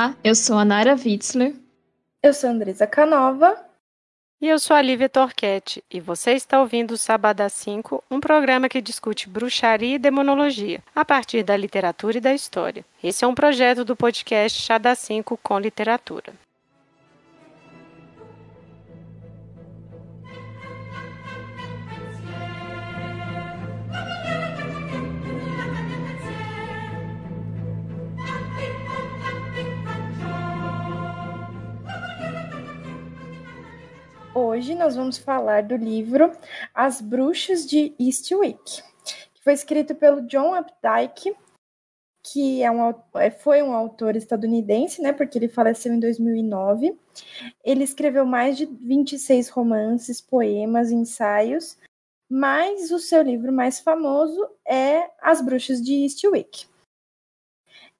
Olá, eu sou a Nara Witzler. Eu sou a Andresa Canova. E eu sou a Lívia Torquete, e você está ouvindo o Sabadá 5, um programa que discute bruxaria e demonologia, a partir da literatura e da história. Esse é um projeto do podcast Chá da 5 com literatura. Hoje nós vamos falar do livro As Bruxas de Eastwick, que foi escrito pelo John Updike, que é um, é, foi um autor estadunidense, né, porque ele faleceu em 2009. Ele escreveu mais de 26 romances, poemas, ensaios, mas o seu livro mais famoso é As Bruxas de Eastwick.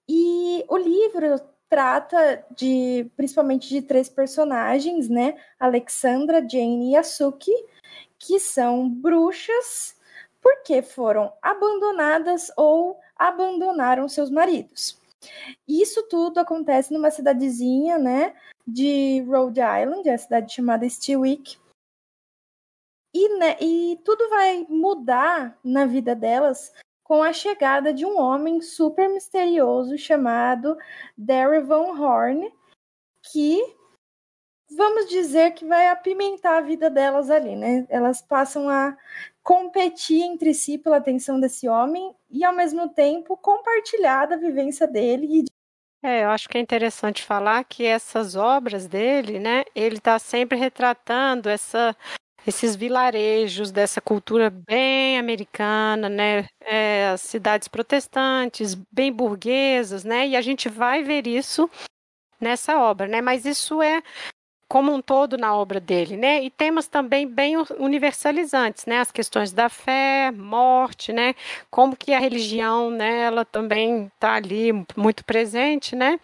E o livro trata de principalmente de três personagens, né? Alexandra, Jane e Asuki, que são bruxas porque foram abandonadas ou abandonaram seus maridos. Isso tudo acontece numa cidadezinha, né, de Rhode Island, é a cidade chamada Stewick. E, né, e tudo vai mudar na vida delas com a chegada de um homem super misterioso chamado Derry Von Horn, que vamos dizer que vai apimentar a vida delas ali, né? Elas passam a competir entre si pela atenção desse homem e ao mesmo tempo compartilhar da vivência dele é, eu acho que é interessante falar que essas obras dele, né, ele está sempre retratando essa esses vilarejos dessa cultura bem americana, né? É, as cidades protestantes, bem burguesas, né? E a gente vai ver isso nessa obra, né? Mas isso é como um todo na obra dele, né? E temas também bem universalizantes, né? As questões da fé, morte, né? Como que a religião, né? Ela também está ali muito presente, né?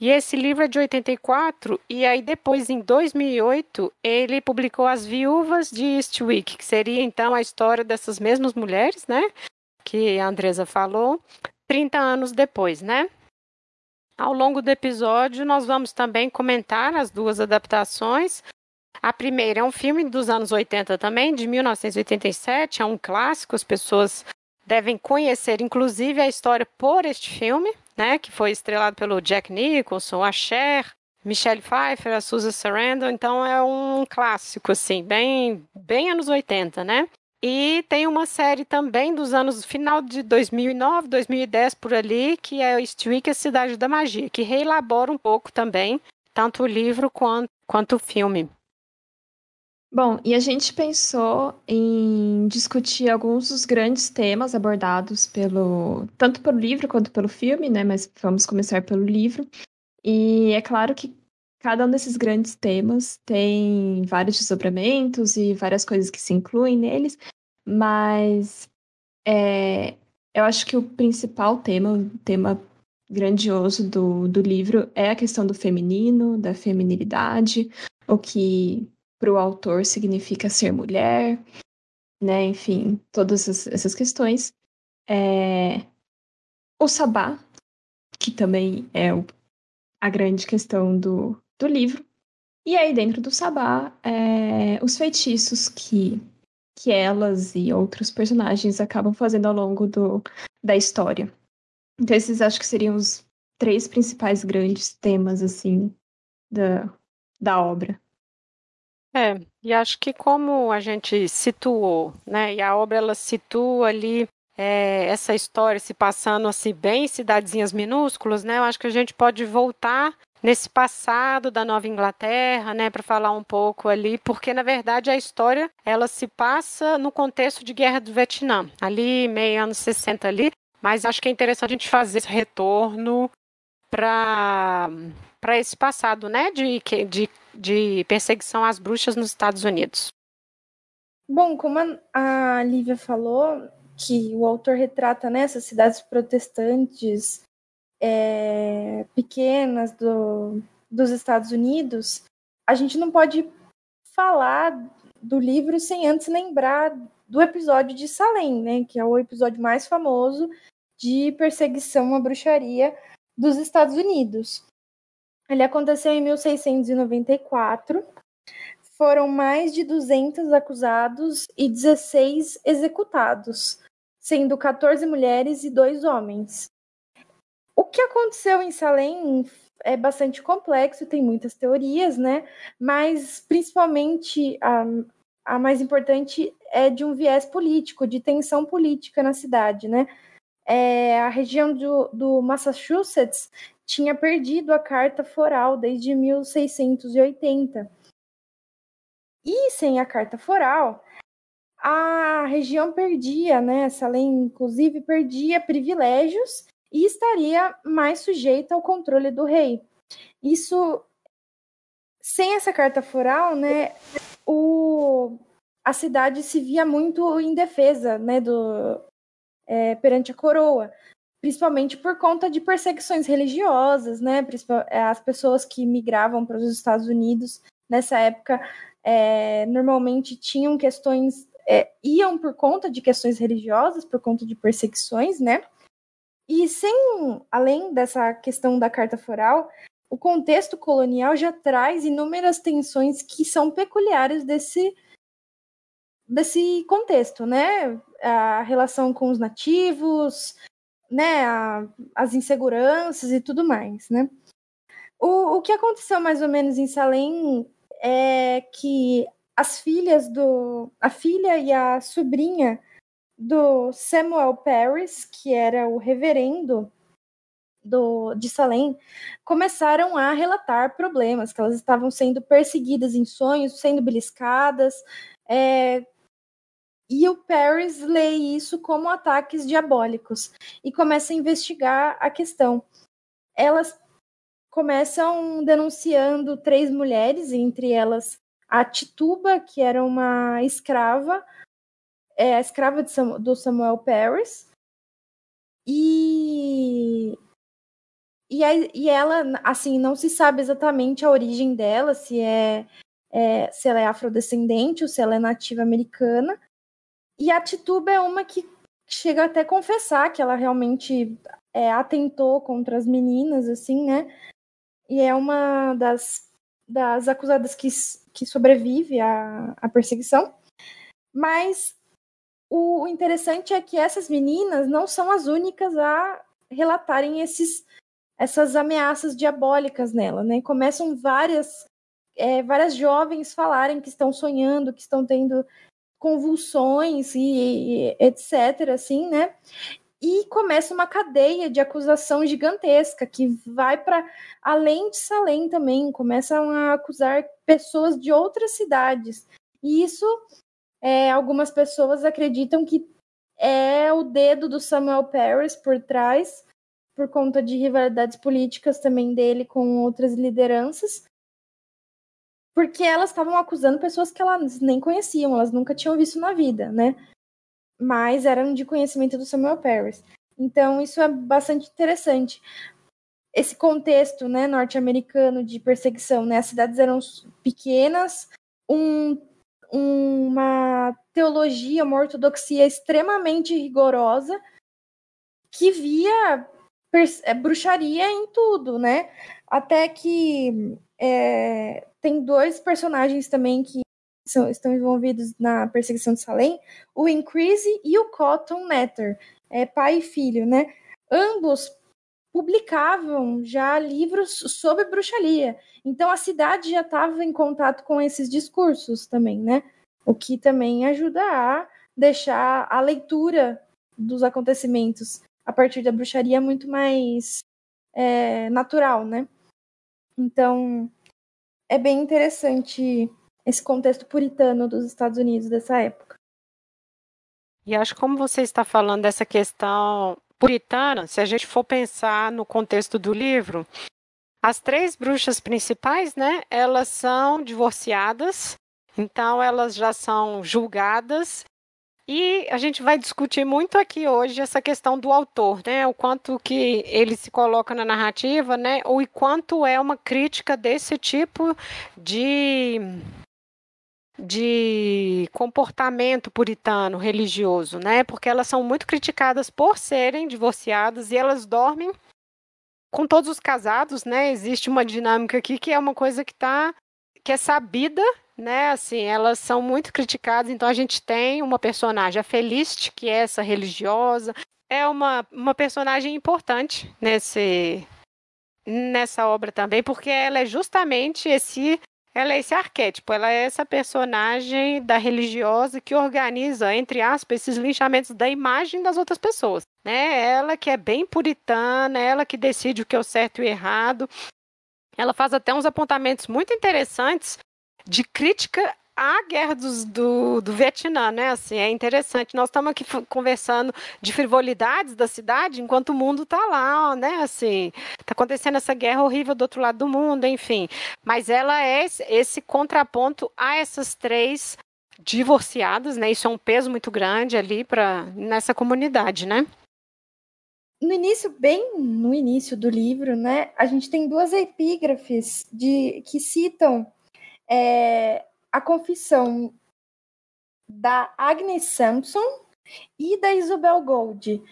E esse livro é de 84, e aí depois, em 2008, ele publicou As Viúvas de Eastwick, que seria então a história dessas mesmas mulheres, né? Que a Andresa falou, 30 anos depois, né? Ao longo do episódio, nós vamos também comentar as duas adaptações. A primeira é um filme dos anos 80 também, de 1987, é um clássico, as pessoas devem conhecer, inclusive, a história por este filme, né, que foi estrelado pelo Jack Nicholson, a Cher, Michelle Pfeiffer, a Susan Sarandon, então é um clássico assim, bem bem anos 80, né? E tem uma série também dos anos final de 2009, 2010 por ali, que é Eastwick, a Cidade da Magia, que reelabora um pouco também, tanto o livro quanto, quanto o filme. Bom, e a gente pensou em discutir alguns dos grandes temas abordados pelo tanto pelo livro quanto pelo filme, né? Mas vamos começar pelo livro. E é claro que cada um desses grandes temas tem vários desdobramentos e várias coisas que se incluem neles, mas é, eu acho que o principal tema, o tema grandioso do, do livro é a questão do feminino, da feminilidade, o que para o autor significa ser mulher, né? Enfim, todas essas questões. É... O sabá, que também é o... a grande questão do, do livro. E aí, dentro do sabá, é... os feitiços que, que elas e outros personagens acabam fazendo ao longo do, da história. Então, esses acho que seriam os três principais grandes temas, assim, da, da obra. É, e acho que como a gente situou, né, e a obra ela situa ali é, essa história se passando assim bem em cidadezinhas minúsculas, né, eu acho que a gente pode voltar nesse passado da Nova Inglaterra, né, para falar um pouco ali, porque na verdade a história ela se passa no contexto de Guerra do Vietnã, ali meio anos 60 ali, mas acho que é interessante a gente fazer esse retorno para para esse passado, né, de, de de perseguição às bruxas nos Estados Unidos? Bom, como a, Lívia falou, que o autor retrata nessas né, cidades protestantes é, pequenas do, dos Estados Unidos, a gente não pode falar do livro sem antes lembrar do episódio de Salem, né, que é o episódio mais famoso de perseguição à bruxaria dos Estados Unidos. Ele aconteceu em 1694. Foram mais de 200 acusados e 16 executados, sendo 14 mulheres e dois homens. O que aconteceu em Salem é bastante complexo, tem muitas teorias, né? Mas principalmente a, a mais importante é de um viés político, de tensão política na cidade, né? É, a região do, do Massachusetts tinha perdido a carta foral desde 1680. E sem a carta foral, a região perdia, né? Salem, inclusive, perdia privilégios e estaria mais sujeita ao controle do rei. Isso, sem essa carta foral, né, o, a cidade se via muito indefesa, né, do, é, perante a coroa, principalmente por conta de perseguições religiosas, né, é, as pessoas que migravam para os Estados Unidos nessa época é, normalmente tinham questões, é, iam por conta de questões religiosas, por conta de perseguições, né, e sem, além dessa questão da carta foral, o contexto colonial já traz inúmeras tensões que são peculiares desse desse contexto, né? A relação com os nativos, né? A, as inseguranças e tudo mais, né? O, o que aconteceu mais ou menos em Salem é que as filhas do a filha e a sobrinha do Samuel Paris, que era o reverendo do, de Salem, começaram a relatar problemas, que elas estavam sendo perseguidas em sonhos, sendo beliscadas, é, e o Paris lê isso como ataques diabólicos e começa a investigar a questão. Elas começam denunciando três mulheres, entre elas a Tituba, que era uma escrava, é a escrava do Samuel Paris. E, e, a, e ela, assim, não se sabe exatamente a origem dela, se é, é se ela é afrodescendente ou se ela é nativa americana. E a Tituba é uma que chega até a confessar que ela realmente é, atentou contra as meninas, assim, né? E é uma das, das acusadas que, que sobrevive à, à perseguição. Mas o interessante é que essas meninas não são as únicas a relatarem esses, essas ameaças diabólicas nela, né? Começam várias, é, várias jovens falarem que estão sonhando, que estão tendo convulsões e, e etc, assim, né? E começa uma cadeia de acusação gigantesca que vai para além de Salem também, começam a acusar pessoas de outras cidades. E isso é, algumas pessoas acreditam que é o dedo do Samuel Paris por trás, por conta de rivalidades políticas também dele com outras lideranças, porque elas estavam acusando pessoas que elas nem conheciam, elas nunca tinham visto na vida, né? Mas eram de conhecimento do Samuel Paris. Então, isso é bastante interessante. Esse contexto né, norte-americano de perseguição, né? As cidades eram pequenas, um uma teologia, uma ortodoxia extremamente rigorosa que via é, bruxaria em tudo, né? Até que é, tem dois personagens também que são, estão envolvidos na perseguição de Salem, o Increase e o Cotton Mather, é, pai e filho, né? Ambos publicavam já livros sobre bruxaria. Então a cidade já estava em contato com esses discursos também, né? O que também ajuda a deixar a leitura dos acontecimentos a partir da bruxaria muito mais é, natural, né? Então é bem interessante esse contexto puritano dos Estados Unidos dessa época. E acho que como você está falando dessa questão puritana, se a gente for pensar no contexto do livro, as três bruxas principais, né, elas são divorciadas, então elas já são julgadas e a gente vai discutir muito aqui hoje essa questão do autor, né? O quanto que ele se coloca na narrativa, né? Ou e quanto é uma crítica desse tipo de de comportamento puritano religioso, né? Porque elas são muito criticadas por serem divorciadas e elas dormem com todos os casados, né? Existe uma dinâmica aqui que é uma coisa que tá que é sabida, né? Assim, elas são muito criticadas, então a gente tem uma personagem, a Felicity, que é essa religiosa, é uma, uma personagem importante nesse nessa obra também, porque ela é justamente esse ela é esse arquétipo, ela é essa personagem da religiosa que organiza, entre aspas, esses linchamentos da imagem das outras pessoas. Né? Ela que é bem puritana, ela que decide o que é o certo e o errado. Ela faz até uns apontamentos muito interessantes de crítica a guerra dos, do, do Vietnã, né? Assim, é interessante. Nós estamos aqui conversando de frivolidades da cidade, enquanto o mundo está lá, né? Assim, está acontecendo essa guerra horrível do outro lado do mundo, enfim. Mas ela é esse, esse contraponto a essas três divorciadas, né? Isso é um peso muito grande ali para nessa comunidade, né? No início, bem no início do livro, né, a gente tem duas epígrafes de que citam é, a confissão da Agnes Sampson e da Isabel Gold.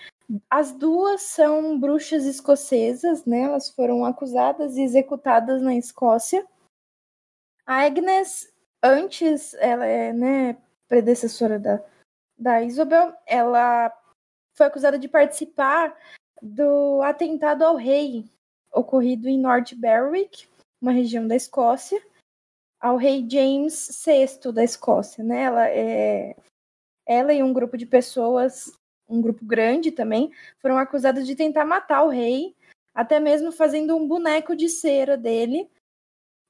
As duas são bruxas escocesas, né? Elas foram acusadas e executadas na Escócia. A Agnes, antes, ela é, né, predecessora da, da Isabel, ela foi acusada de participar do atentado ao rei ocorrido em North Berwick, uma região da Escócia, ao rei James VI da Escócia, né? Ela, é, ela e um grupo de pessoas, um grupo grande também, foram acusadas de tentar matar o rei, até mesmo fazendo um boneco de cera dele,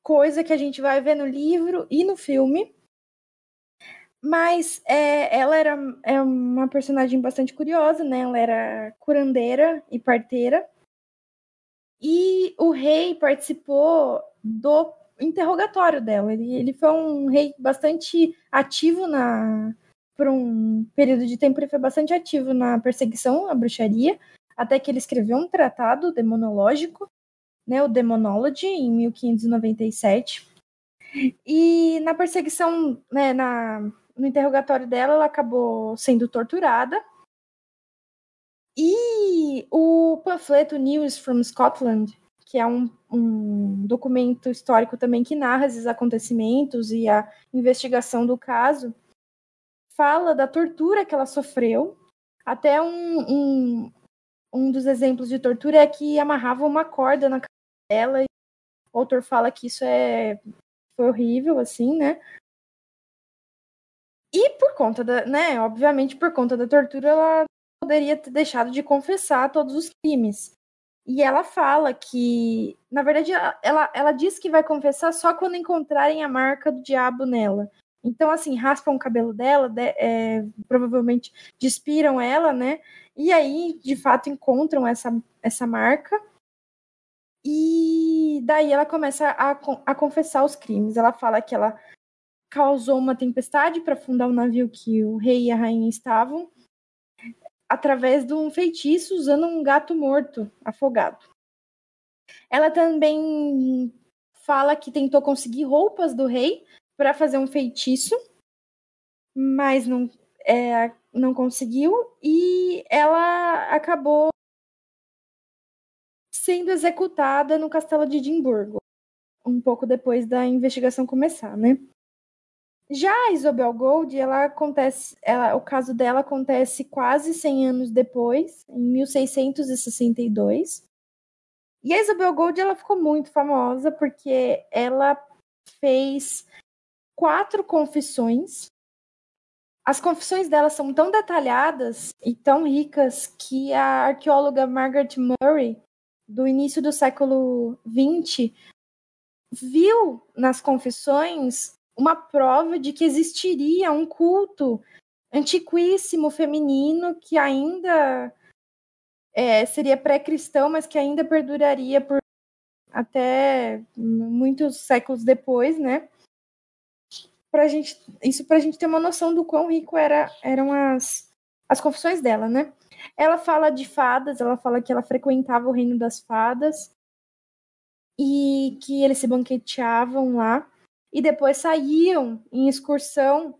coisa que a gente vai ver no livro e no filme. Mas é, ela era é uma personagem bastante curiosa, né? Ela era curandeira e parteira. E o rei participou do interrogatório dela. Ele, ele foi um rei bastante ativo na. Por um período de tempo, ele foi bastante ativo na perseguição à bruxaria, até que ele escreveu um tratado demonológico, né, o Demonology, em 1597. E na perseguição, né, na, no interrogatório dela, ela acabou sendo torturada. E o panfleto News from Scotland, que é um, um documento histórico também que narra esses acontecimentos e a investigação do caso, fala da tortura que ela sofreu. Até um, um, um dos exemplos de tortura é que amarrava uma corda na cabeça dela. E o autor fala que isso é foi horrível, assim, né? E por conta da, né, obviamente por conta da tortura, ela poderia ter deixado de confessar todos os crimes. E ela fala que, na verdade, ela, ela diz que vai confessar só quando encontrarem a marca do diabo nela. Então, assim, raspam o cabelo dela, de, é, provavelmente despiram ela, né? E aí, de fato, encontram essa, essa marca. E daí ela começa a, a confessar os crimes. Ela fala que ela causou uma tempestade para afundar o navio que o rei e a rainha estavam através de um feitiço usando um gato morto afogado. Ela também fala que tentou conseguir roupas do rei para fazer um feitiço, mas não, é, não conseguiu e ela acabou sendo executada no castelo de Edimburgo, um pouco depois da investigação começar, né? Já a Isabel Gold, ela acontece, ela, o caso dela acontece quase 100 anos depois, em 1662. E a Isabel Gold, ela ficou muito famosa porque ela fez quatro confissões. As confissões dela são tão detalhadas e tão ricas que a arqueóloga Margaret Murray, do início do século XX, viu nas confissões uma prova de que existiria um culto antiquíssimo feminino que ainda é, seria pré-cristão, mas que ainda perduraria por até muitos séculos depois, né? Pra gente, isso para a gente ter uma noção do quão rico era, eram as, as confissões dela, né? Ela fala de fadas, ela fala que ela frequentava o reino das fadas e que eles se banqueteavam lá e depois saíam em excursão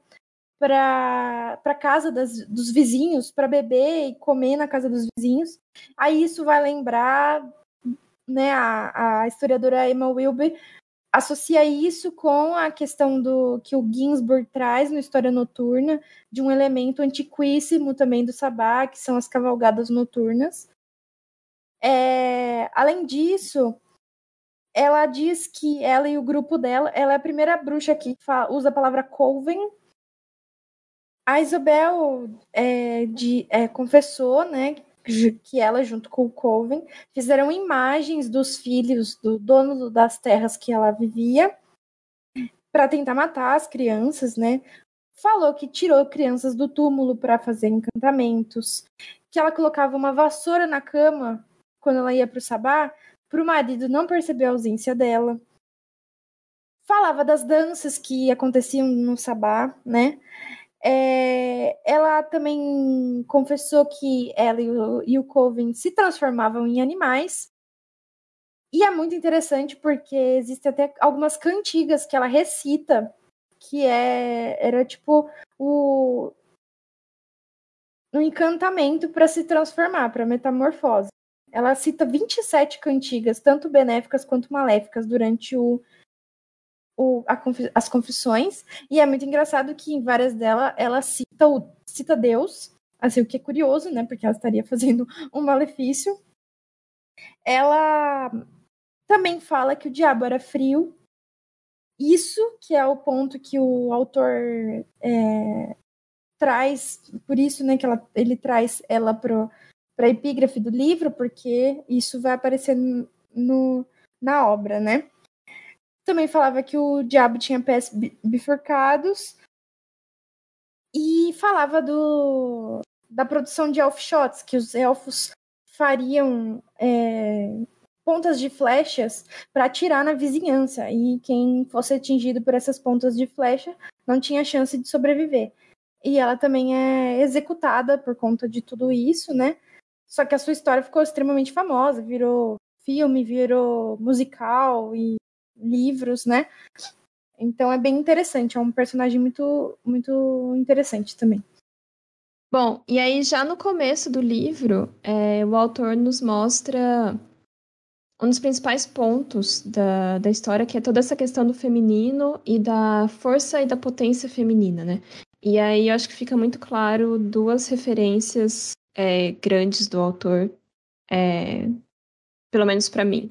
para a casa das, dos vizinhos para beber e comer na casa dos vizinhos. Aí isso vai lembrar né, a, a historiadora Emma Wilber associa isso com a questão do que o Ginsburg traz no História Noturna, de um elemento antiquíssimo também do Sabá, que são as cavalgadas noturnas. É, além disso, ela diz que ela e o grupo dela, ela é a primeira bruxa que fala, usa a palavra coven. A Isabel é, de, é, confessou, né, que ela, junto com o Coven, fizeram imagens dos filhos do dono das terras que ela vivia para tentar matar as crianças, né? Falou que tirou crianças do túmulo para fazer encantamentos, que ela colocava uma vassoura na cama quando ela ia para o sabá, para o marido não perceber a ausência dela. Falava das danças que aconteciam no sabá, né? É, ela também confessou que ela e o, e o Coven se transformavam em animais. E é muito interessante porque existem até algumas cantigas que ela recita, que é, era tipo o, um encantamento para se transformar, para metamorfose. Ela cita 27 cantigas, tanto benéficas quanto maléficas, durante o, o, as confissões, e é muito engraçado que em várias delas ela cita, o, cita Deus, assim, o que é curioso, né, porque ela estaria fazendo um malefício. Ela também fala que o diabo era frio, isso que é o ponto que o autor é, traz, por isso né, que ela, ele traz ela para a epígrafe do livro, porque isso vai aparecer no, na obra, né? Também falava que o diabo tinha pés bifurcados. E falava do, da produção de elf shots, que os elfos fariam é, pontas de flechas para atirar na vizinhança. E quem fosse atingido por essas pontas de flecha não tinha chance de sobreviver. E ela também é executada por conta de tudo isso, né? Só que a sua história ficou extremamente famosa, virou filme, virou musical e livros, né? Então é bem interessante, é um personagem muito, muito interessante também. Bom, e aí já no começo do livro, é, o autor nos mostra um dos principais pontos da, da história, que é toda essa questão do feminino e da força e da potência feminina, né? E aí eu acho que fica muito claro duas referências é, grandes do autor, é, pelo menos para mim.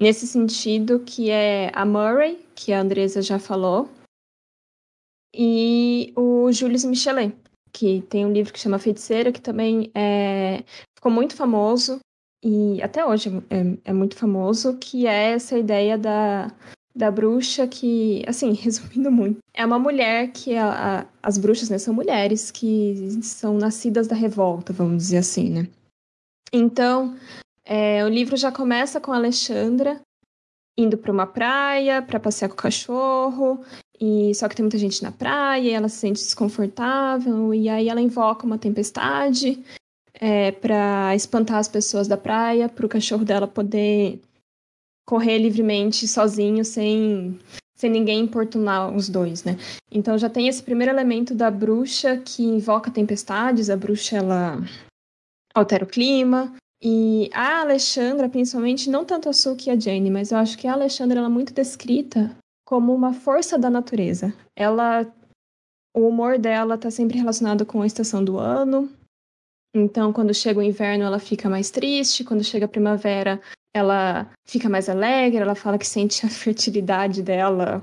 Nesse sentido, que é a Murray, que a Andresa já falou, e o Jules Michelet, que tem um livro que chama Feiticeira, que também é, ficou muito famoso, e até hoje é, é muito famoso, que é essa ideia da, da bruxa que, assim, resumindo muito, é uma mulher que a, a, as bruxas, né, são mulheres que são nascidas da revolta, vamos dizer assim, né? Então, é, o livro já começa com Alexandra indo para uma praia para passear com o cachorro, e só que tem muita gente na praia, e ela se sente desconfortável, e aí ela invoca uma tempestade é, para espantar as pessoas da praia, para o cachorro dela poder correr livremente sozinho, sem, sem ninguém importunar os dois, né? Então já tem esse primeiro elemento da bruxa que invoca tempestades, a bruxa ela altera o clima, e a Alexandra, principalmente, não tanto a Suki e a Jane, mas eu acho que a Alexandra ela é muito descrita como uma força da natureza. Ela, o humor dela está sempre relacionado com a estação do ano. Então, quando chega o inverno, ela fica mais triste. Quando chega a primavera, ela fica mais alegre. Ela fala que sente a fertilidade dela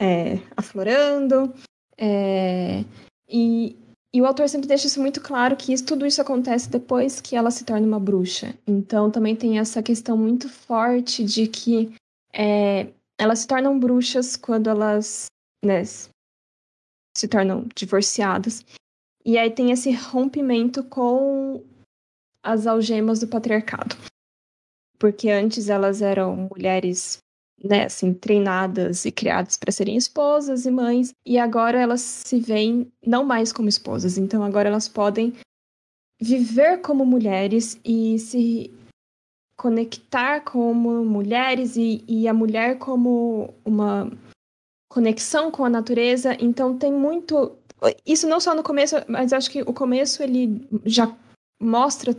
é, aflorando. É, e e o autor sempre deixa isso muito claro que isso, tudo isso acontece depois que ela se torna uma bruxa. Então também tem essa questão muito forte de que é, elas se tornam bruxas quando elas né, se tornam divorciadas. E aí tem esse rompimento com as algemas do patriarcado. Porque antes elas eram mulheres né, assim, treinadas e criadas para serem esposas e mães, e agora elas se veem não mais como esposas, então agora elas podem viver como mulheres e se conectar como mulheres e, e a mulher como uma conexão com a natureza, então tem muito isso não só no começo, mas acho que o começo ele já mostra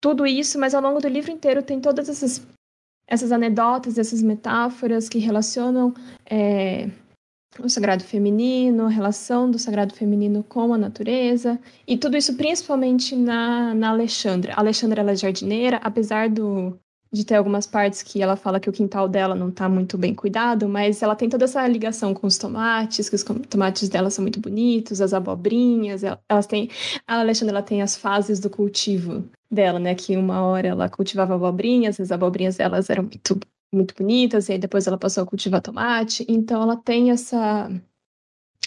tudo isso, mas ao longo do livro inteiro tem todas essas, essas anedotas, essas metáforas que relacionam é, o sagrado feminino, a relação do sagrado feminino com a natureza, e tudo isso principalmente na, na Alexandra. A Alexandra ela é jardineira, apesar do, de ter algumas partes que ela fala que o quintal dela não está muito bem cuidado, mas ela tem toda essa ligação com os tomates, que os tomates dela são muito bonitos, as abobrinhas, elas têm... A Alexandra ela tem as fases do cultivo dela, né? Que uma hora ela cultivava abobrinhas, as abobrinhas delas eram muito, muito bonitas, e aí depois ela passou a cultivar tomate. Então ela tem essa,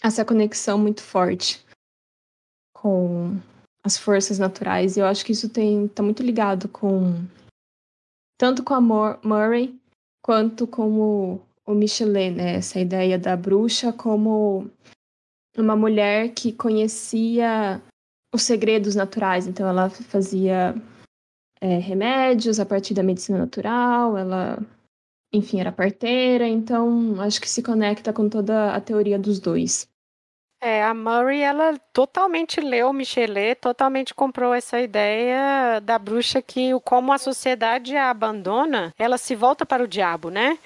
essa conexão muito forte com as forças naturais. E eu acho que isso tem tá muito ligado com tanto com a Murray quanto com o, o Michelet, né? Essa ideia da bruxa como uma mulher que conhecia os segredos naturais. Então, ela fazia é, remédios a partir da medicina natural, ela, enfim, era parteira. Então, acho que se conecta com toda a teoria dos dois. É, a Murray, ela totalmente leu Michelet, totalmente comprou essa ideia da bruxa que, como a sociedade a abandona, ela se volta para o diabo, né?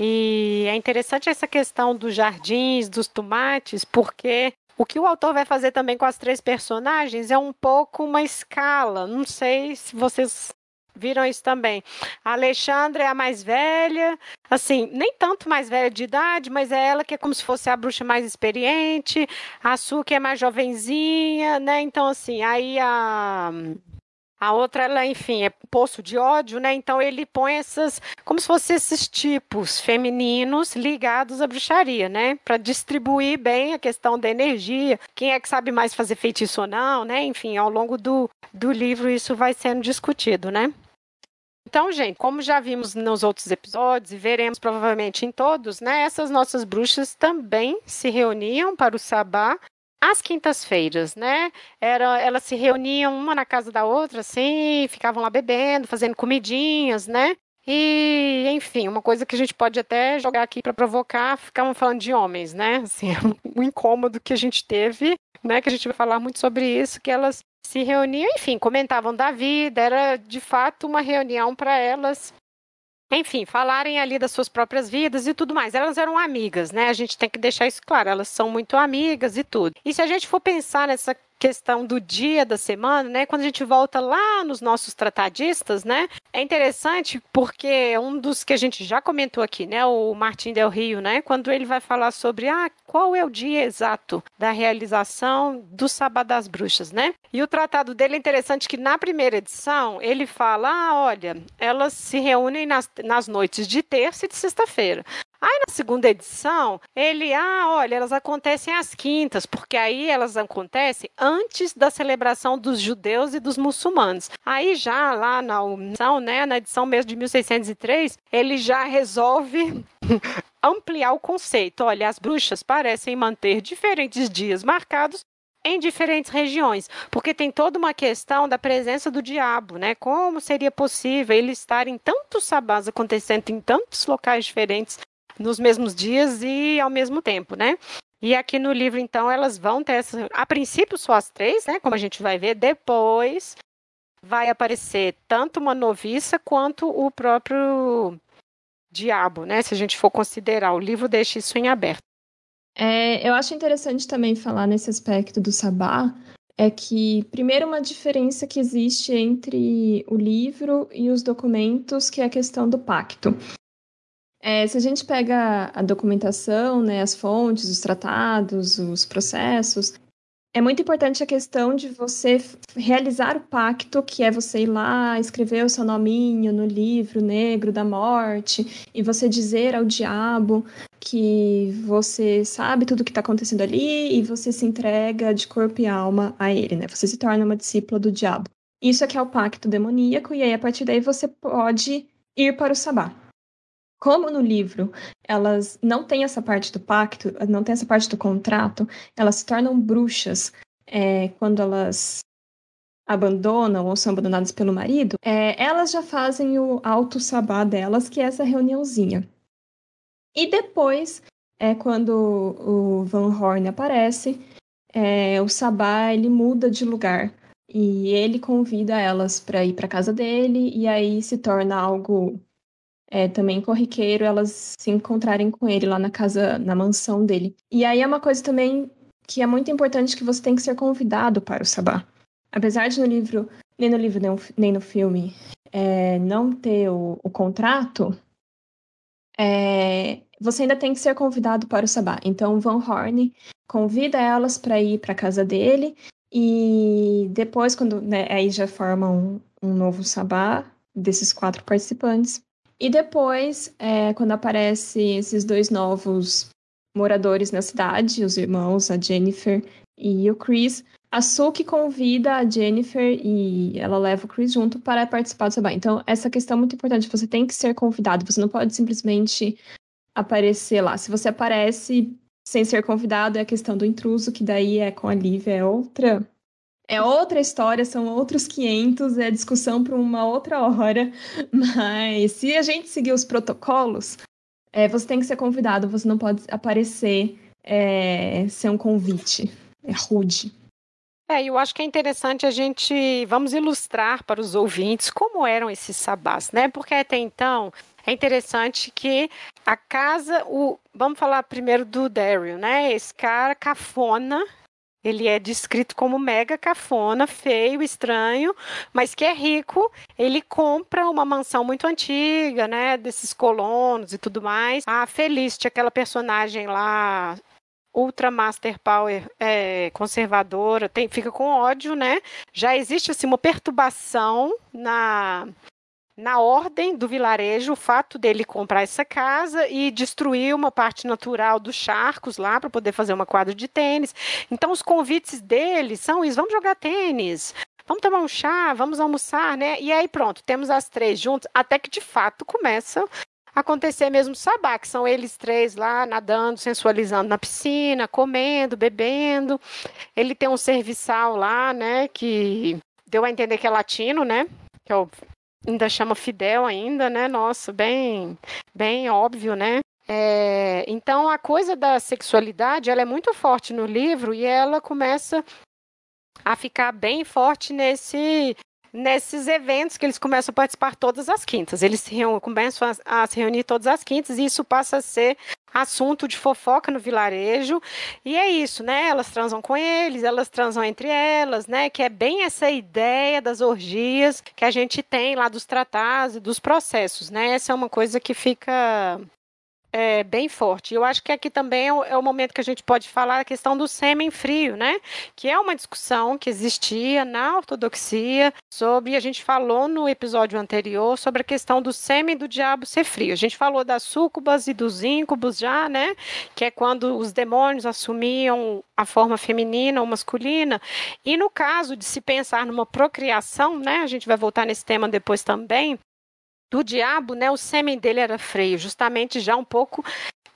E é interessante essa questão dos jardins, dos tomates, porque o que o autor vai fazer também com as três personagens é um pouco uma escala. Não sei se vocês viram isso também. A Alexandra é a mais velha, assim, nem tanto mais velha de idade, mas é ela que é como se fosse a bruxa mais experiente, a Su que é mais jovenzinha, né? Então, assim, aí a. A outra, ela, enfim, é poço de ódio, né? Então ele põe essas, como se fossem esses tipos femininos ligados à bruxaria, né? Para distribuir bem a questão da energia, quem é que sabe mais fazer feitiço ou não, né? Enfim, ao longo do, do livro isso vai sendo discutido, né? Então, gente, como já vimos nos outros episódios e veremos provavelmente em todos, né? Essas nossas bruxas também se reuniam para o sabá às quintas-feiras, né? Era, elas se reuniam uma na casa da outra, assim, ficavam lá bebendo, fazendo comidinhas, né? E, enfim, uma coisa que a gente pode até jogar aqui para provocar, ficavam falando de homens, né? Assim, um incômodo que a gente teve, né? Que a gente vai falar muito sobre isso, que elas se reuniam, enfim, comentavam da vida, era de fato uma reunião para elas, enfim, falarem ali das suas próprias vidas e tudo mais. Elas eram amigas, né? A gente tem que deixar isso claro, elas são muito amigas e tudo. E se a gente for pensar nessa questão do dia da semana, né? Quando a gente volta lá nos nossos tratadistas, né? É interessante porque um dos que a gente já comentou aqui, né? O Martin Del Rio, né? Quando ele vai falar sobre ah, qual é o dia exato da realização do Sábado das Bruxas, né? E o tratado dele é interessante que na primeira edição ele fala, ah, olha, elas se reúnem nas, nas noites de terça e de sexta-feira. Aí na segunda edição, ele, ah, olha, elas acontecem às quintas, porque aí elas acontecem antes da celebração dos judeus e dos muçulmanos. Aí já lá na edição, né, na edição mesmo de 1603, ele já resolve ampliar o conceito. Olha, as bruxas parecem manter diferentes dias marcados em diferentes regiões, porque tem toda uma questão da presença do diabo, né? Como seria possível ele estar em tantos sabás acontecendo em tantos locais diferentes nos mesmos dias e ao mesmo tempo, né? E aqui no livro, então, elas vão ter essa. A princípio, só as três, né? Como a gente vai ver, depois vai aparecer tanto uma noviça quanto o próprio diabo, né? Se a gente for considerar. O livro deixa isso em aberto. É, eu acho interessante também falar nesse aspecto do sabá, é que, primeiro, uma diferença que existe entre o livro e os documentos, que é a questão do pacto. É, se a gente pega a documentação, né, as fontes, os tratados, os processos, é muito importante a questão de você realizar o pacto, que é você ir lá, escrever o seu nominho no livro negro da morte, e você dizer ao diabo que você sabe tudo o que está acontecendo ali e você se entrega de corpo e alma a ele, né? Você se torna uma discípula do diabo. Isso aqui é o pacto demoníaco, e aí a partir daí você pode ir para o sabá como no livro elas não têm essa parte do pacto, não tem essa parte do contrato, elas se tornam bruxas é, quando elas abandonam ou são abandonadas pelo marido, é, elas já fazem o alto sabá delas, que é essa reuniãozinha. E depois, é quando o Van Horn aparece, é, o sabá ele muda de lugar e ele convida elas para ir para casa dele e aí se torna algo é, também corriqueiro elas se encontrarem com ele lá na casa, na mansão dele. E aí é uma coisa também que é muito importante que você tem que ser convidado para o sabá. Apesar de no livro, nem no livro nem no filme, é, não ter o, o contrato, é, você ainda tem que ser convidado para o sabá. Então, Van Horn convida elas para ir para a casa dele e depois, quando né, aí já formam um, um novo sabá desses quatro participantes. E depois, é, quando aparecem esses dois novos moradores na cidade, os irmãos, a Jennifer e o Chris, a Suki convida a Jennifer e ela leva o Chris junto para participar do sabá. Então, essa questão é muito importante. Você tem que ser convidado. Você não pode simplesmente aparecer lá. Se você aparece sem ser convidado, é a questão do intruso, que daí é com a Lívia, é outra. É outra história, são outros 500, é discussão para uma outra hora. Mas se a gente seguir os protocolos, é, você tem que ser convidado, você não pode aparecer é, ser um convite. É rude. É, eu acho que é interessante a gente, vamos ilustrar para os ouvintes como eram esses sabás, né? Porque até então é interessante que a casa, o, vamos falar primeiro do Daryl, né? Esse cara cafona, ele é descrito como mega cafona, feio, estranho, mas que é rico. Ele compra uma mansão muito antiga, né? Desses colonos e tudo mais. A Felicity, aquela personagem lá ultra master power é, conservadora, tem, fica com ódio, né? Já existe assim uma perturbação na na ordem do vilarejo o fato dele comprar essa casa e destruir uma parte natural dos charcos lá para poder fazer uma quadra de tênis. Então os convites dele são isso, vamos jogar tênis, vamos tomar um chá, vamos almoçar, né? E aí pronto, temos as três juntas, até que de fato começa acontecer mesmo sabá, que são eles três lá nadando, sensualizando na piscina, comendo, bebendo. Ele tem um serviçal lá, né, que deu a entender que é latino, né? Que é o, ainda chama Fidel ainda, né? Nossa, bem, bem óbvio, né? É, então a coisa da sexualidade ela é muito forte no livro e ela começa a ficar bem forte nesse nesses eventos que eles começam a participar todas as quintas. Eles começam a, a se reunir todas as quintas e isso passa a ser assunto de fofoca no vilarejo. E é isso, né? Elas transam com eles, elas transam entre elas, né? Que é bem essa ideia das orgias que a gente tem lá dos tratados e dos processos, né? Essa é uma coisa que fica é, bem forte. Eu acho que aqui também é o, é o, momento que a gente pode falar a questão do sêmen frio, né? Que é uma discussão que existia na ortodoxia sobre, a gente falou no episódio anterior sobre a questão do sêmen do diabo ser frio. A gente falou das súcubas e dos íncubos já, né? Que é quando os demônios assumiam a forma feminina ou masculina. E no caso de se pensar numa procriação, né? A gente vai voltar nesse tema depois também do diabo, né, o sêmen dele era freio, justamente já um pouco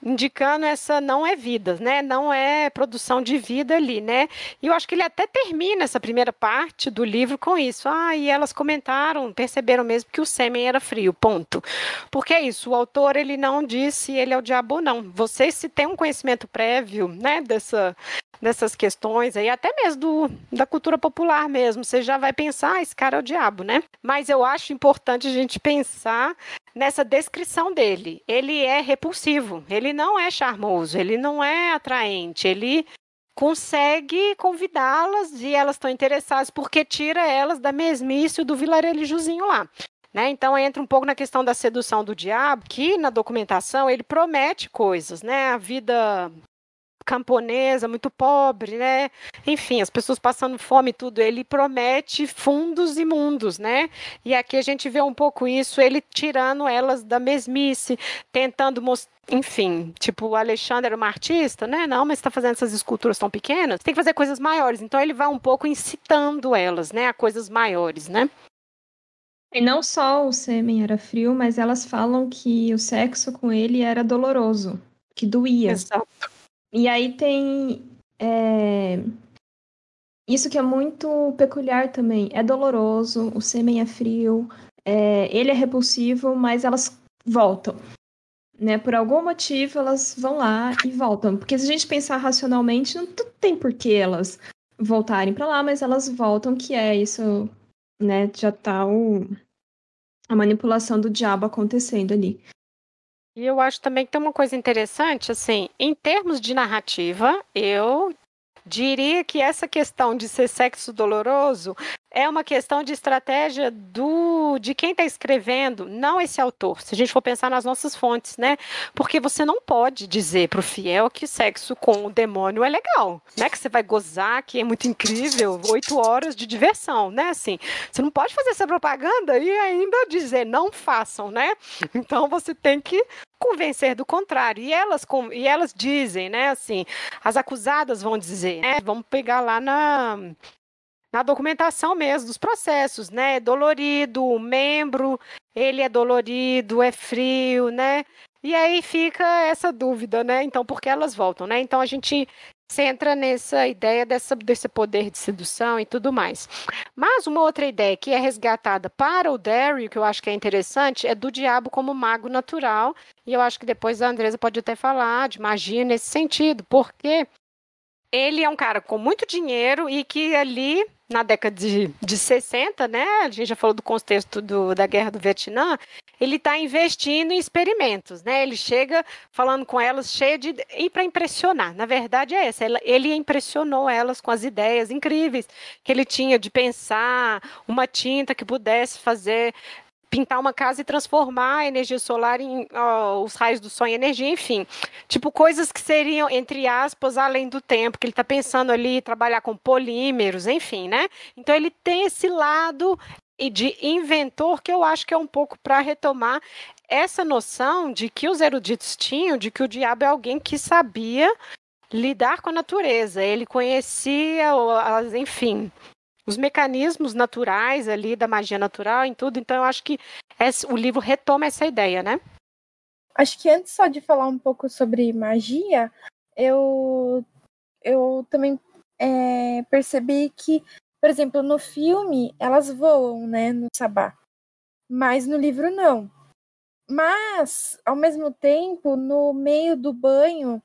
indicando essa não é vida, né? Não é produção de vida ali, né? E eu acho que ele até termina essa primeira parte do livro com isso. Ah, e elas comentaram, perceberam mesmo que o sêmen era frio, ponto. Porque é isso, o autor ele não disse se ele é o diabo não. Você se tem um conhecimento prévio, né, dessa dessas questões aí, até mesmo do, da cultura popular mesmo. Você já vai pensar, ah, esse cara é o diabo, né? Mas eu acho importante a gente pensar nessa descrição dele. Ele é repulsivo, ele não é charmoso, ele não é atraente, ele consegue convidá-las e elas estão interessadas porque tira elas da mesmice do vilarejozinho lá. Né? Então entra um pouco na questão da sedução do diabo, que na documentação ele promete coisas, né? A vida camponesa, muito pobre, né? Enfim, as pessoas passando fome e tudo. Ele promete fundos imundos, né? E aqui a gente vê um pouco isso, ele tirando elas da mesmice, tentando mostrar enfim, tipo, o Alexandre era uma artista, né? Não, mas está fazendo essas esculturas tão pequenas, tem que fazer coisas maiores. Então ele vai um pouco incitando elas, né, a coisas maiores, né? E não só o sêmen era frio, mas elas falam que o sexo com ele era doloroso, que doía. Exato. E aí tem é... isso que é muito peculiar também. É doloroso, o sêmen é frio, é... ele é repulsivo, mas elas voltam. Né? Por algum motivo elas vão lá e voltam. Porque se a gente pensar racionalmente, não tem por que elas voltarem para lá, mas elas voltam, que é isso, né? Já tá o, a manipulação do diabo acontecendo ali. E eu acho também que tem uma coisa interessante, assim, em termos de narrativa, eu diria que essa questão de ser sexo doloroso é uma questão de estratégia do de quem está escrevendo, não esse autor. Se a gente for pensar nas nossas fontes, né? Porque você não pode dizer para o fiel que sexo com o demônio é legal, né? Que você vai gozar, que é muito incrível, oito horas de diversão, né? Assim, você não pode fazer essa propaganda e ainda dizer não façam, né? Então você tem que convencer do contrário. E elas, e elas dizem, né? Assim, as acusadas vão dizer, né? Vamos pegar lá na na documentação mesmo dos processos, né? Dolorido, o membro, ele é dolorido, é frio, né? E aí fica essa dúvida, né? Então, por que elas voltam, né? Então a gente centra nessa ideia dessa, desse poder de sedução e tudo mais. Mas uma outra ideia que é resgatada para o Daryl, que eu acho que é interessante, é do diabo como mago natural. E eu acho que depois a Andresa pode até falar de magia nesse sentido, porque ele é um cara com muito dinheiro e que ali na década de, de 60, né? A gente já falou do contexto do, da guerra do Vietnã. Ele está investindo em experimentos, né? Ele chega falando com elas cheio de e para impressionar. Na verdade é essa. Ele impressionou elas com as ideias incríveis que ele tinha de pensar uma tinta que pudesse fazer pintar uma casa e transformar a energia solar em ó, os raios do sol em energia, enfim. Tipo, coisas que seriam, entre aspas, além do tempo, que ele está pensando ali trabalhar com polímeros, enfim, né? Então ele tem esse lado de inventor que eu acho que é um pouco para retomar essa noção de que os eruditos tinham, de que o diabo é alguém que sabia lidar com a natureza, ele conhecia, enfim, os mecanismos naturais ali da magia natural em tudo. Então eu acho que esse, o livro retoma essa ideia, né? Acho que antes só de falar um pouco sobre magia, eu eu também é, percebi que, por exemplo, no filme elas voam, né, no sabá, mas no livro não. Mas, ao mesmo tempo, no meio do banho,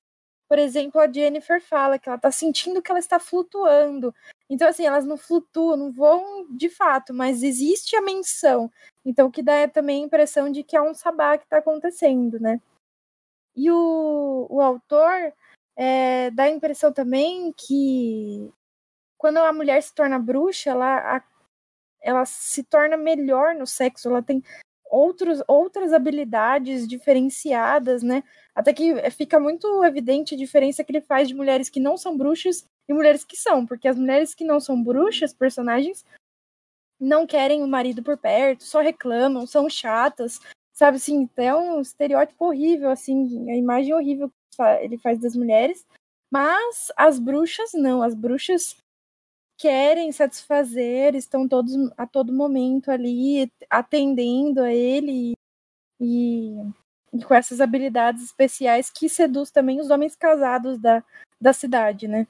por exemplo, a Jennifer fala que ela está sentindo que ela está flutuando. Então, assim, elas não flutuam, não voam de fato, mas existe a menção. Então, o que dá é também a impressão de que é um sabá que está acontecendo, né? E o, o autor é, dá a impressão também que quando a mulher se torna bruxa, ela, a, ela se torna melhor no sexo, ela tem outros, outras habilidades diferenciadas, né? Até que fica muito evidente a diferença que ele faz de mulheres que não são bruxas e mulheres que são, porque as mulheres que não são bruxas, personagens, não querem o marido por perto, só reclamam, são chatas, sabe assim, é um estereótipo horrível, assim, a imagem horrível que ele faz das mulheres. Mas as bruxas não, as bruxas querem satisfazer, estão todos a todo momento ali atendendo a ele e, e, com essas habilidades especiais que seduz também os homens casados da, da cidade, né?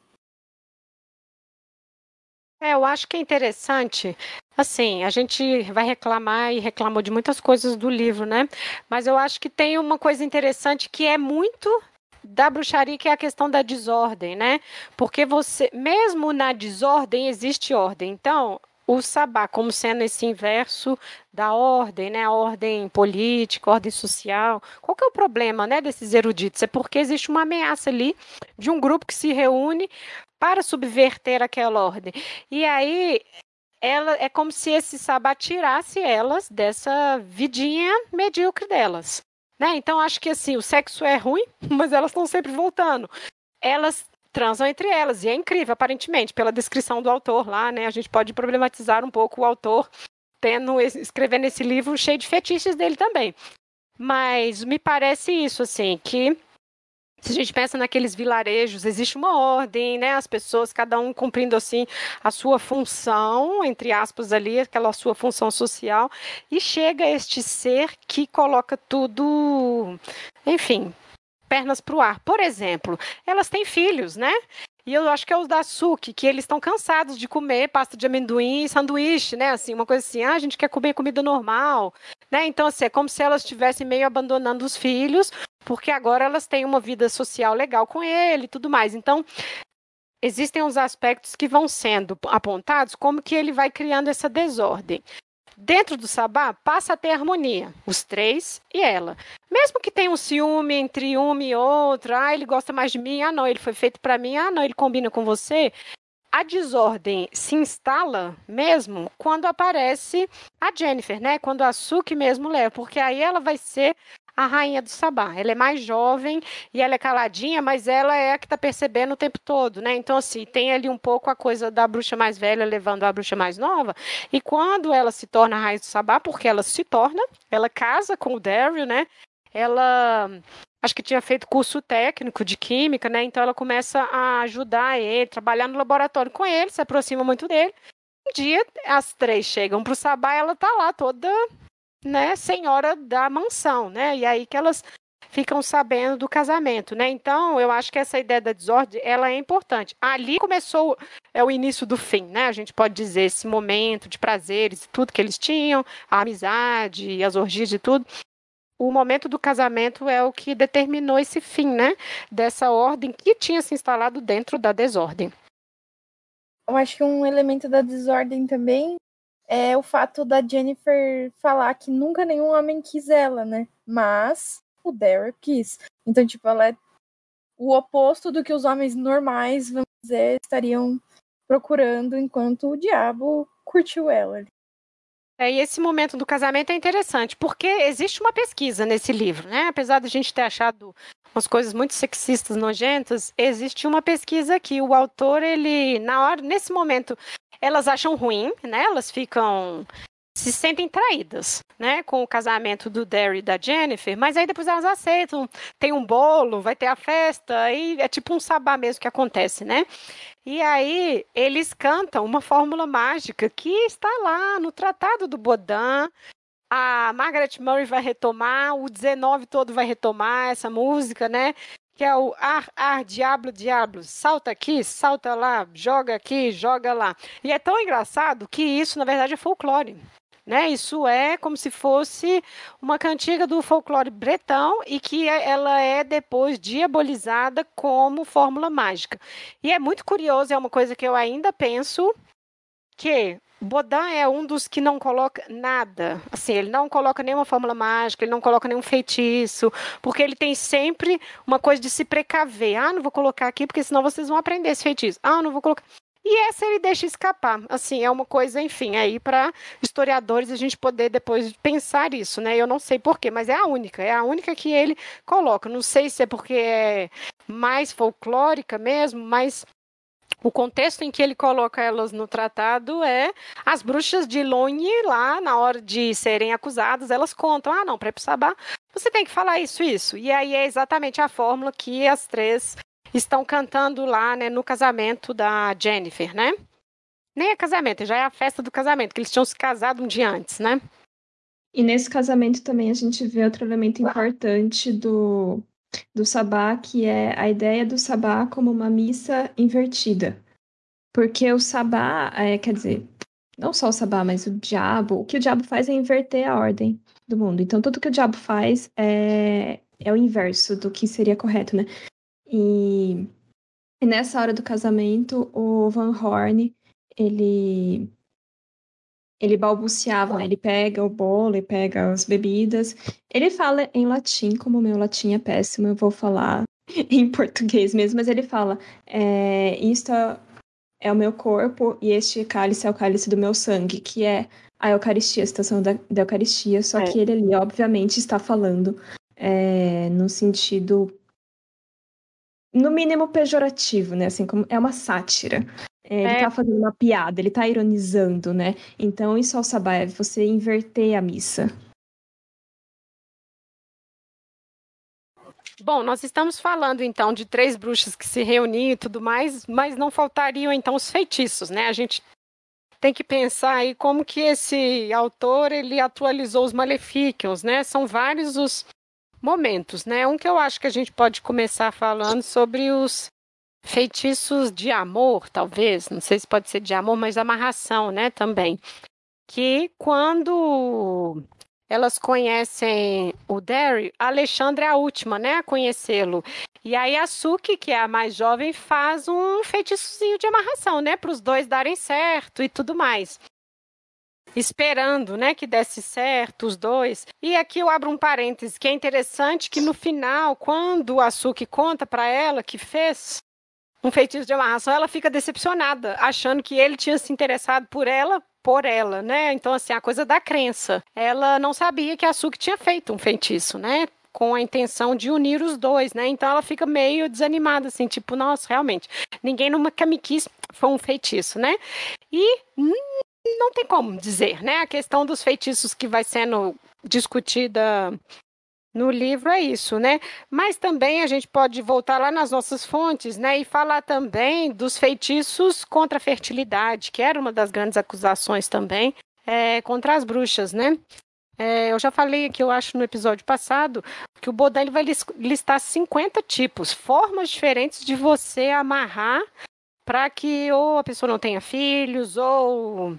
É, eu acho que é interessante. Assim, a gente vai reclamar e reclamou de muitas coisas do livro, né? Mas eu acho que tem uma coisa interessante que é muito da bruxaria, que é a questão da desordem, né? Porque você, mesmo na desordem, existe ordem. Então, o sabá como sendo esse inverso da ordem, né? A ordem política, ordem social. Qual que é o problema, né, desses eruditos? É porque existe uma ameaça ali de um grupo que se reúne para subverter aquela ordem. E aí ela é como se esse sabá tirasse elas dessa vidinha medíocre delas. Né? Então, acho que assim, o sexo é ruim, mas elas estão sempre voltando. Elas transam entre elas, e é incrível, aparentemente, pela descrição do autor lá, né? A gente pode problematizar um pouco o autor tendo escrevendo esse livro cheio de fetiches dele também. Mas me parece isso, assim, que se a gente pensa naqueles vilarejos, existe uma ordem, né? As pessoas, cada um cumprindo assim a sua função, entre aspas ali, aquela sua função social, e chega este ser que coloca tudo, enfim, pernas para o ar. Por exemplo, elas têm filhos, né? E eu acho que é os da Suki, que eles estão cansados de comer pasta de amendoim e sanduíche, né? Assim, uma coisa assim, ah, a gente quer comer comida normal, né? Então, assim, é como se elas estivessem meio abandonando os filhos, porque agora elas têm uma vida social legal com ele e tudo mais. Então, existem os aspectos que vão sendo apontados como que ele vai criando essa desordem. Dentro do sabá, passa a ter harmonia, os três e ela. Mesmo que tenha um ciúme entre uma e outra, ah, ele gosta mais de mim, ah, não, ele foi feito para mim, ah, não, ele combina com você. A desordem se instala mesmo quando aparece a Jennifer, né? Quando a Suki mesmo leva, porque aí ela vai ser a rainha do sabá. Ela é mais jovem e ela é caladinha, mas ela é a que está percebendo o tempo todo, né? Então, assim, tem ali um pouco a coisa da bruxa mais velha levando a bruxa mais nova. E quando ela se torna a rainha do sabá, porque ela se torna, ela casa com o Daryl, né? Ela acho que tinha feito curso técnico de química, né? Então ela começa a ajudar ele, trabalhar no laboratório com ele, se aproxima muito dele. Um dia as três chegam para o sabá, ela tá lá toda né, senhora da mansão, né? E aí que elas ficam sabendo do casamento, né? Então, eu acho que essa ideia da desordem, ela é importante. Ali começou é o início do fim, né? A gente pode dizer esse momento de prazeres, tudo que eles tinham, a amizade, as orgias e tudo. O momento do casamento é o que determinou esse fim, né? Dessa ordem que tinha se instalado dentro da desordem. Eu acho que um elemento da desordem também é o fato da Jennifer falar que nunca nenhum homem quis ela, né? Mas o Derek quis. Então, tipo, ela é o oposto do que os homens normais, vamos dizer, estariam procurando enquanto o diabo curtiu ela. É, e esse momento do casamento é interessante, porque existe uma pesquisa nesse livro, né? Apesar de a gente ter achado umas coisas muito sexistas, nojentas, existe uma pesquisa que o autor, ele, na hora, nesse momento, elas acham ruim, né? Elas ficam se sentem traídas, né, com o casamento do Derry e da Jennifer, mas aí depois elas aceitam, tem um bolo, vai ter a festa, aí é tipo um sabá mesmo que acontece, né? E aí eles cantam uma fórmula mágica que está lá no Tratado do Bodin. A Margaret Murray vai retomar, o 19 todo vai retomar essa música, né? que é o ar, ar, diablo, diablo, salta aqui, salta lá, joga aqui, joga lá. E é tão engraçado que isso, na verdade, é folclore. Né? Isso é como se fosse uma cantiga do folclore bretão e que é, ela é depois diabolizada como fórmula mágica. E é muito curioso, é uma coisa que eu ainda penso que Bodan é um dos que não coloca nada. Assim, ele não coloca nenhuma fórmula mágica, ele não coloca nenhum feitiço, porque ele tem sempre uma coisa de se precaver. Ah, não vou colocar aqui porque senão vocês vão aprender esse feitiço. Ah, não vou colocar. E essa ele deixa escapar. Assim, é uma coisa, enfim, aí para historiadores a gente poder depois pensar isso, né? Eu não sei porquê, mas é a única, é a única que ele coloca. Não sei se é porque é mais folclórica mesmo, mas o contexto em que ele coloca elas no tratado é as bruxas de Lonhe lá, na hora de serem acusadas, elas contam: ah, não, para Sabá, você tem que falar isso, isso. E aí é exatamente a fórmula que as três estão cantando lá, né, no casamento da Jennifer, né? Nem é casamento, já é a festa do casamento, que eles tinham se casado um dia antes, né? E nesse casamento também a gente vê outro elemento importante do do sabá, que é a ideia do sabá como uma missa invertida. Porque o sabá, é, quer dizer, não só o sabá, mas o diabo, o que o diabo faz é inverter a ordem do mundo. Então, tudo que o diabo faz é, é o inverso do que seria correto, né? E, e nessa hora do casamento, o Van Horn, ele ele balbuciava, né? ele pega o bolo e pega as bebidas. Ele fala em latim, como o meu latim é péssimo, eu vou falar em português mesmo, mas ele fala: é, Isto é o meu corpo e este cálice é o cálice do meu sangue, que é a Eucaristia, a citação da, da Eucaristia, só é. que ele ali, obviamente, está falando é, no sentido, no mínimo pejorativo, né? Assim, como é uma sátira. É, ele é. tá fazendo uma piada, ele tá ironizando, né? Então, isso ao sabá é você inverter a missa. Bom, nós estamos falando então de três bruxas que se reuniam e tudo mais, mas não faltariam então os feitiços, né? A gente tem que pensar aí como que esse autor ele atualizou os Maleficiums, né? São vários os momentos, né? Um que eu acho que a gente pode começar falando sobre os feitiços de amor, talvez, não sei se pode ser de amor, mas amarração, né, também. Que quando elas conhecem o Derry, a Alexandra é a última, né, a conhecê-lo. E aí a Suki, que é a mais jovem, faz um feitiçozinho de amarração, né, para os dois darem certo e tudo mais esperando, né, que desse certo os dois. E aqui eu abro um parêntese que é interessante que no final, quando a Suki conta para ela que fez um feitiço de amarração, ela fica decepcionada, achando que ele tinha se interessado por ela por ela, né? Então, assim, a coisa da crença. Ela não sabia que a Suki tinha feito um feitiço, né? Com a intenção de unir os dois, né? Então ela fica meio desanimada, assim, tipo, nossa, realmente, ninguém nunca me quis, foi um feitiço, né? E não tem como dizer, né? A questão dos feitiços que vai sendo discutida no livro é isso, né? Mas também a gente pode voltar lá nas nossas fontes, né, e falar também dos feitiços contra a fertilidade, que era uma das grandes acusações também é, contra as bruxas, né? É, eu já falei aqui, eu acho, no episódio passado, que o Baudin vai listar 50 tipos, formas diferentes de você amarrar para que ou a pessoa não tenha filhos, ou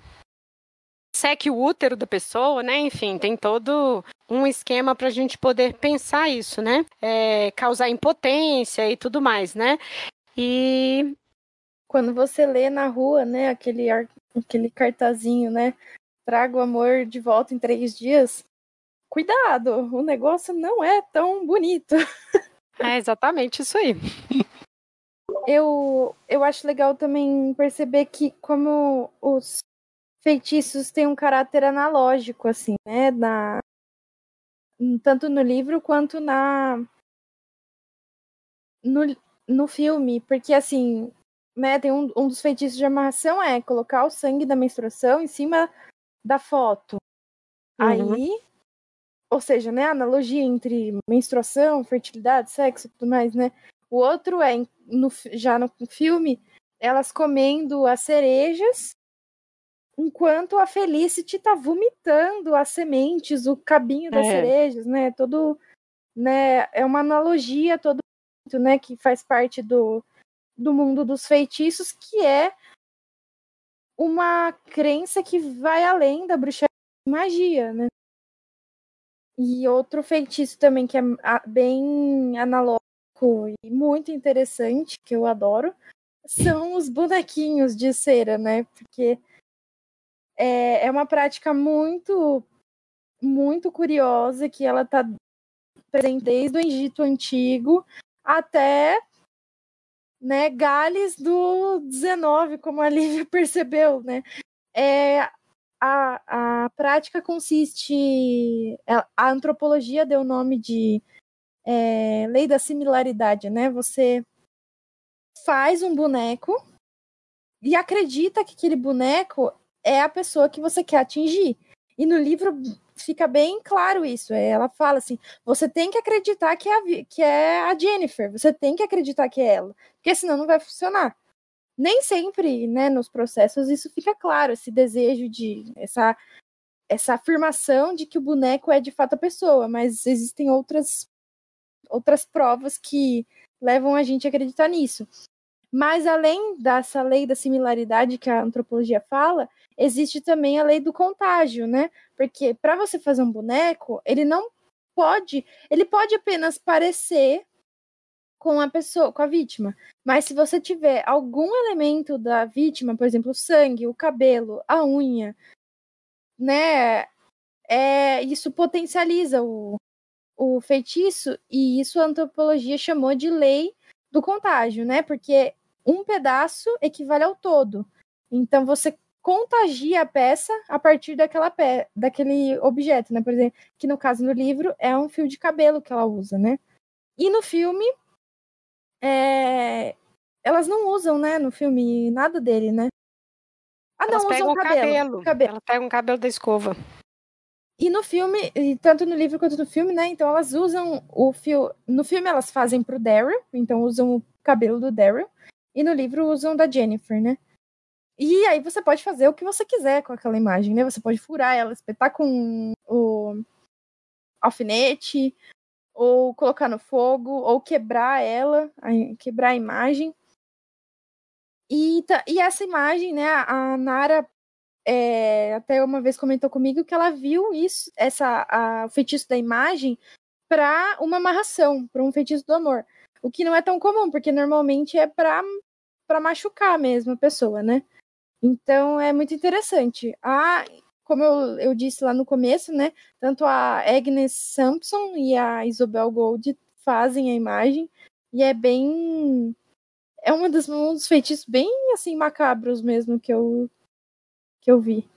seque o útero da pessoa, né? Enfim, tem todo um esquema para a gente poder pensar isso, né? É, causar impotência e tudo mais, né? E quando você lê na rua, né, aquele, aquele cartazinho, né? Traga o amor de volta em três dias. Cuidado, o negócio não é tão bonito. É exatamente isso aí. Eu, eu acho legal também perceber que como os feitiços têm um caráter analógico, assim, né? Na, tanto no livro quanto na no, no filme, porque assim, né, tem um, um dos feitiços de amarração é colocar o sangue da menstruação em cima da foto. Uhum. Aí, ou seja, né, analogia entre menstruação, fertilidade, sexo e tudo mais, né? O outro é no, já no filme elas comendo as cerejas enquanto a Felicity tá vomitando as sementes, o cabinho das é. cerejas, né? Todo, né? É uma analogia todo, né? Que faz parte do, do mundo dos feitiços, que é uma crença que vai além da bruxaria e magia, né? E outro feitiço também que é bem analógico e muito interessante, que eu adoro, são os bonequinhos de cera, né? Porque é, é uma prática muito, muito curiosa que ela está presente desde o Egito Antigo até né, Gales do 19, como a Lívia percebeu, né? É, a, a prática consiste. A antropologia deu o nome de é, lei da similaridade, né? Você faz um boneco e acredita que aquele boneco é a pessoa que você quer atingir. E no livro fica bem claro isso. Ela fala assim: você tem que acreditar que é, a, que é a Jennifer, você tem que acreditar que é ela, porque senão não vai funcionar. Nem sempre, né, nos processos isso fica claro, esse desejo de essa essa afirmação de que o boneco é de fato a pessoa, mas existem outras outras provas que levam a gente a acreditar nisso. Mas além dessa lei da similaridade que a antropologia fala, existe também a lei do contágio, né? Porque para você fazer um boneco, ele não pode, ele pode apenas parecer com a pessoa, com a vítima. Mas se você tiver algum elemento da vítima, por exemplo, o sangue, o cabelo, a unha, né? É, isso potencializa o, o feitiço e isso a antropologia chamou de lei do contágio, né? Porque um pedaço equivale ao todo. Então você contagia a peça a partir daquela pe daquele objeto, né? Por exemplo, que no caso no livro é um fio de cabelo que ela usa, né? E no filme é... elas não usam, né? No filme nada dele, né? Ah, não, elas usam o cabelo, cabelo. cabelo. Ela pega um cabelo da escova. E no filme, tanto no livro quanto no filme, né? Então elas usam o fio. No filme elas fazem pro Daryl, então usam o cabelo do Daryl. E no livro usam da Jennifer, né? E aí você pode fazer o que você quiser com aquela imagem, né? Você pode furar ela, espetar com o alfinete, ou colocar no fogo, ou quebrar ela, quebrar a imagem. E, e essa imagem, né, a Nara é, até uma vez comentou comigo que ela viu isso, essa, a, o feitiço da imagem, para uma amarração, para um feitiço do amor. O que não é tão comum, porque normalmente é para para machucar mesmo a pessoa, né? Então é muito interessante. A, como eu, eu disse lá no começo, né? Tanto a Agnes Sampson e a Isobel Gold fazem a imagem e é bem é uma dos, um dos feitiços bem assim macabros mesmo que eu que eu vi.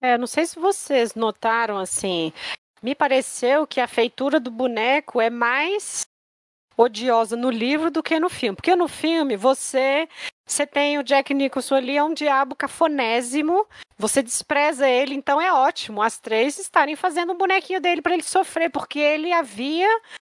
É, não sei se vocês notaram assim, me pareceu que a feitura do boneco é mais odiosa no livro do que no filme. Porque no filme você você tem o Jack Nicholson ali, é um diabo cafonésimo, você despreza ele, então é ótimo as três estarem fazendo um bonequinho dele para ele sofrer, porque ele havia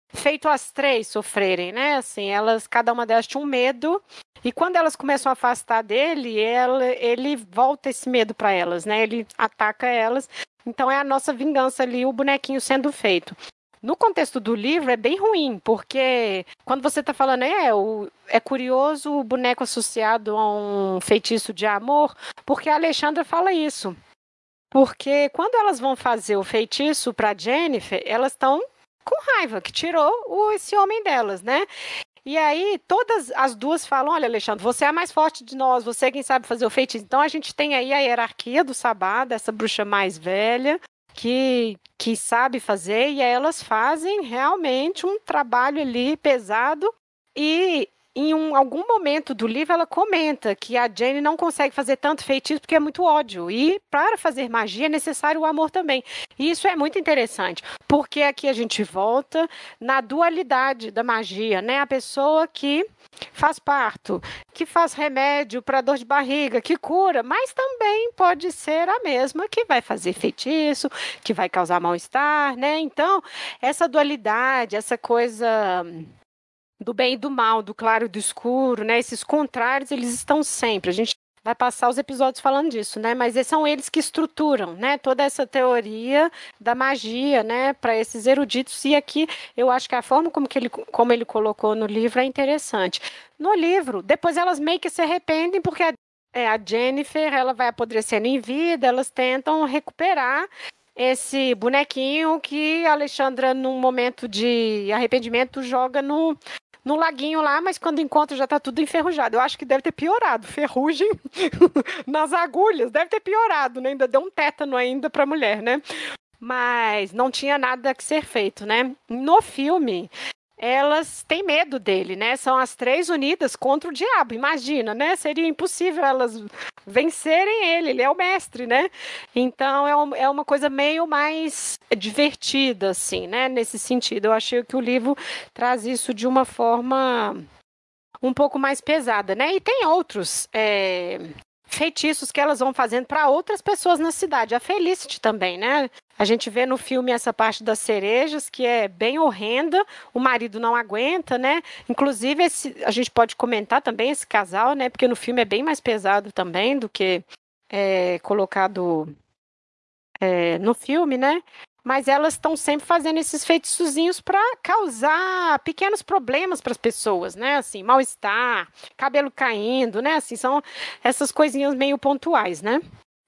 feito as três sofrerem, né? Assim, elas, cada uma delas tinha um medo, e quando elas começam a afastar dele, ela, ele volta esse medo para elas, né? Ele ataca elas. Então é a nossa vingança ali, o bonequinho sendo feito. No contexto do livro é bem ruim, porque quando você está falando, é, o, é curioso o boneco associado a um feitiço de amor, porque a Alexandra fala isso. Porque quando elas vão fazer o feitiço para Jennifer, elas estão com raiva, que tirou o, esse homem delas, né? E aí, todas as duas falam: olha, Alexandre, você é a mais forte de nós, você é quem sabe fazer o feitiço. Então, a gente tem aí a hierarquia do Sabá, dessa bruxa mais velha, que, que sabe fazer e elas fazem realmente um trabalho ali pesado e em um, algum momento do livro ela comenta que a Jane não consegue fazer tanto feitiço porque é muito ódio e para fazer magia é necessário o amor também. E isso é muito interessante, porque aqui a gente volta na dualidade da magia, né? A pessoa que faz parto, que faz remédio para dor de barriga, que cura, mas também pode ser a mesma que vai fazer feitiço, que vai causar mal-estar, né? Então, essa dualidade, essa coisa do bem e do mal, do claro e do escuro, né? Esses contrários, eles estão sempre. A gente vai passar os episódios falando disso, né? Mas são eles que estruturam, né? Toda essa teoria da magia, né? Para esses eruditos. E aqui eu acho que a forma como, que ele, como ele colocou no livro é interessante. No livro, depois elas meio que se arrependem porque a, é, a Jennifer ela vai apodrecendo em vida, elas tentam recuperar esse bonequinho que a Alexandra, num momento de arrependimento, joga no, no laguinho lá, mas quando encontra já tá tudo enferrujado. Eu acho que deve ter piorado. Ferrugem nas agulhas, deve ter piorado, né? Ainda deu um tétano ainda pra mulher, né? Mas não tinha nada que ser feito, né? No filme, elas têm medo dele, né? São as três unidas contra o diabo. Imagina, né? Seria impossível elas vencerem ele, ele é o mestre, né? Então é, um, é uma coisa meio mais divertida, assim, né? Nesse sentido. Eu achei que o livro traz isso de uma forma um pouco mais pesada, né? E tem outros é, feitiços que elas vão fazendo para outras pessoas na cidade. A Felicity também, né? A gente vê no filme essa parte das cerejas que é bem horrenda, o marido não aguenta, né? Inclusive esse, a gente pode comentar também esse casal, né? Porque no filme é bem mais pesado também do que é, colocado é, no filme, né? Mas elas estão sempre fazendo esses feitiçozinhos para causar pequenos problemas para as pessoas, né? Assim, mal-estar, cabelo caindo, né? Assim, são essas coisinhas meio pontuais, né?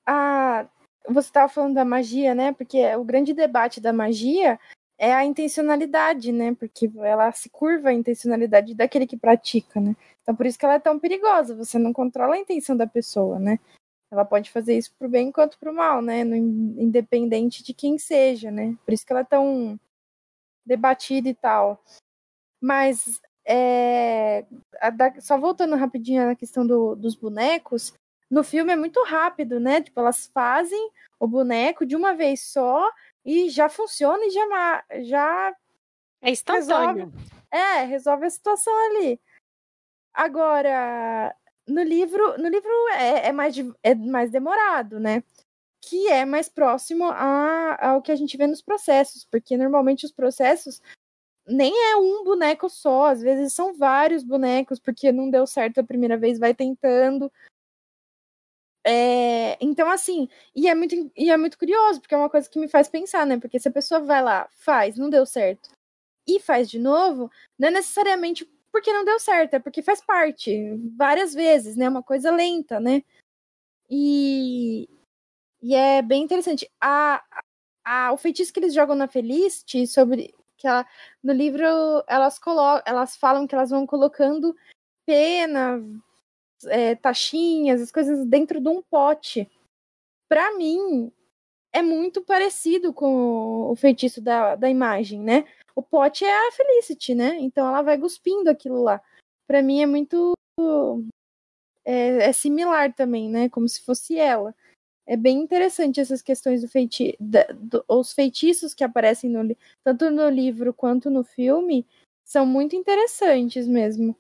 Ah, você estava falando da magia, né? Porque o grande debate da magia é a intencionalidade, né? Porque ela se curva a intencionalidade daquele que pratica, né? Então por isso que ela é tão perigosa. Você não controla a intenção da pessoa, né? Ela pode fazer isso pro bem quanto pro mal, né? No, independente de quem seja, né? Por isso que ela é tão debatida e tal. Mas é, da, só voltando rapidinho na questão do, dos bonecos, no filme é muito rápido, né? Tipo, elas fazem o boneco de uma vez só e já funciona e já, já é instantâneo. Resolve, é, resolve a situação ali. Agora, no livro, no livro é, é, mais, é mais demorado, né? Que é mais próximo a, ao que a gente vê nos processos, porque normalmente os processos nem é um boneco só, às vezes são vários bonecos, porque não deu certo a primeira vez, vai tentando. É, então, assim, e é, muito, e é muito curioso, porque é uma coisa que me faz pensar, né? Porque se a pessoa vai lá, faz, não deu certo, e faz de novo, não é necessariamente porque não deu certo, é porque faz parte várias vezes, né? Uma coisa lenta, né? E, e é bem interessante. A, a, o feitiço que eles jogam na Felicity sobre que ela, no livro elas colocam, elas falam que elas vão colocando pena, é, as coisas dentro de um pote. Para mim, é muito parecido com o feitiço da, da imagem, né? O pote é a Felicity, né? Então ela vai cuspindo aquilo lá. Para mim é muito. É, é, similar também, né? Como se fosse ela. É bem interessante essas questões do feiti da, do, os feitiços que aparecem no, tanto no livro quanto no filme são muito interessantes mesmo.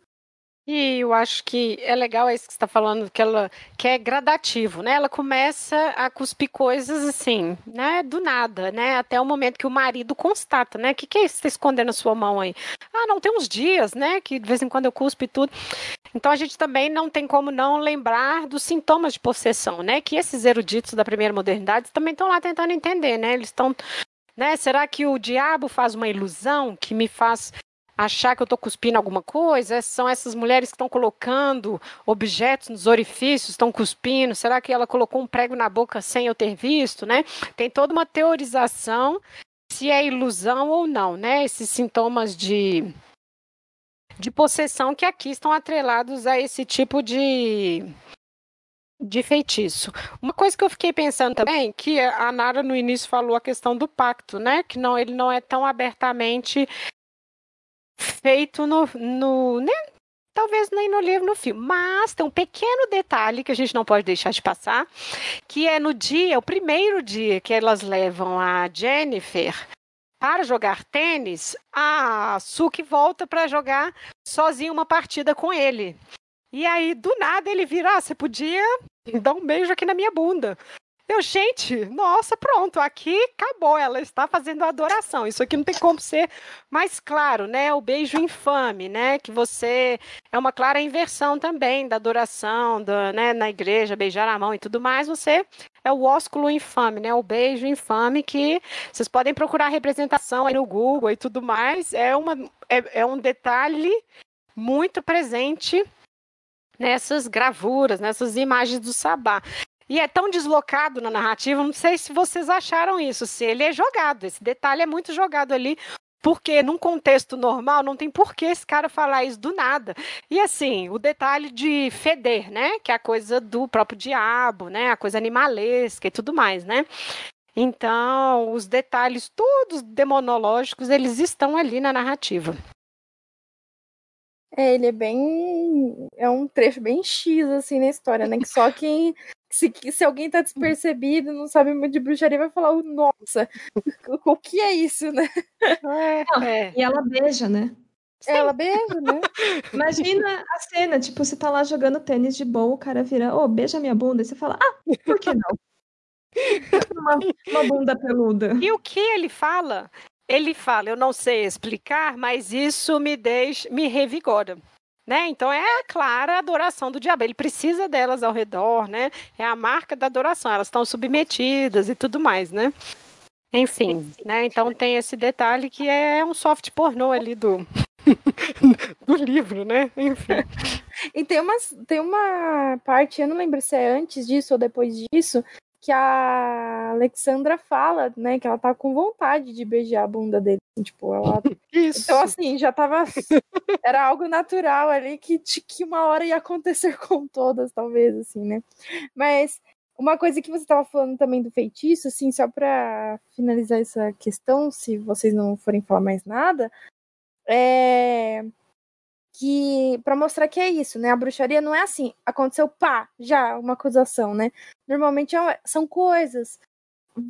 E eu acho que é legal isso que você está falando, que ela que é gradativo, né? Ela começa a cuspir coisas assim, né? Do nada, né? Até o momento que o marido constata, né? O que, que é isso que está escondendo na sua mão aí? Ah, não, tem uns dias, né? Que de vez em quando eu cuspo e tudo. Então a gente também não tem como não lembrar dos sintomas de possessão, né? Que esses eruditos da primeira modernidade também estão lá tentando entender, né? Eles estão né? Será que o diabo faz uma ilusão que me faz achar que eu estou cuspindo alguma coisa? São essas mulheres que estão colocando objetos nos orifícios, estão cuspindo? Será que ela colocou um prego na boca sem eu ter visto, né? Tem toda uma teorização se é ilusão ou não, né? Esses sintomas de de possessão que aqui estão atrelados a esse tipo de de feitiço. Uma coisa que eu fiquei pensando também, que a Nara no início falou a questão do pacto, né? Que não, ele não é tão abertamente feito no, no né? talvez nem no livro, no filme. Mas tem um pequeno detalhe que a gente não pode deixar de passar, que é no dia, o primeiro dia que elas levam a Jennifer para jogar tênis, a Suki volta para jogar sozinha uma partida com ele. E aí, do nada, ele vira, ah, você podia dar um beijo aqui na minha bunda. Eu, gente, nossa, pronto, aqui acabou. Ela está fazendo adoração. Isso aqui não tem como ser mais claro, né? O beijo infame, né? Que você é uma clara inversão também da adoração, da, né? Na igreja, beijar a mão e tudo mais. Você é o ósculo infame, né? O beijo infame que vocês podem procurar representação aí no Google e tudo mais. É, uma, é, é um detalhe muito presente nessas gravuras, nessas imagens do sabá. E é tão deslocado na narrativa, não sei se vocês acharam isso, se ele é jogado, esse detalhe é muito jogado ali, porque num contexto normal não tem por que esse cara falar isso do nada. E assim, o detalhe de feder, né, que é a coisa do próprio diabo, né, a coisa animalesca e tudo mais, né? Então, os detalhes todos demonológicos, eles estão ali na narrativa. É, ele é bem. É um trecho bem X, assim, na história, né? Que só quem se, se alguém tá despercebido, não sabe muito de bruxaria, vai falar, nossa, o que é isso, né? É, não, é. E ela beija, né? Sim. Ela beija, né? Imagina a cena, tipo, você tá lá jogando tênis de boa, o cara vira, ô, oh, beija minha bunda, e você fala, ah, por que não? uma, uma bunda peluda. E o que ele fala? Ele fala, eu não sei explicar, mas isso me deixa, me revigora. Né? Então é a clara adoração do diabo. Ele precisa delas ao redor, né? É a marca da adoração. Elas estão submetidas e tudo mais, né? Enfim, né? Então tem esse detalhe que é um soft pornô ali do do livro, né? Enfim. E tem, umas, tem uma parte, eu não lembro se é antes disso ou depois disso, que a Alexandra fala, né, que ela tá com vontade de beijar a bunda dele. Assim, tipo, ela. Isso. Então, assim, já tava. Era algo natural ali que, que uma hora ia acontecer com todas, talvez, assim, né? Mas uma coisa que você estava falando também do feitiço, assim, só para finalizar essa questão, se vocês não forem falar mais nada, é que para mostrar que é isso, né? A bruxaria não é assim, aconteceu pá, já uma acusação, né? Normalmente é são coisas.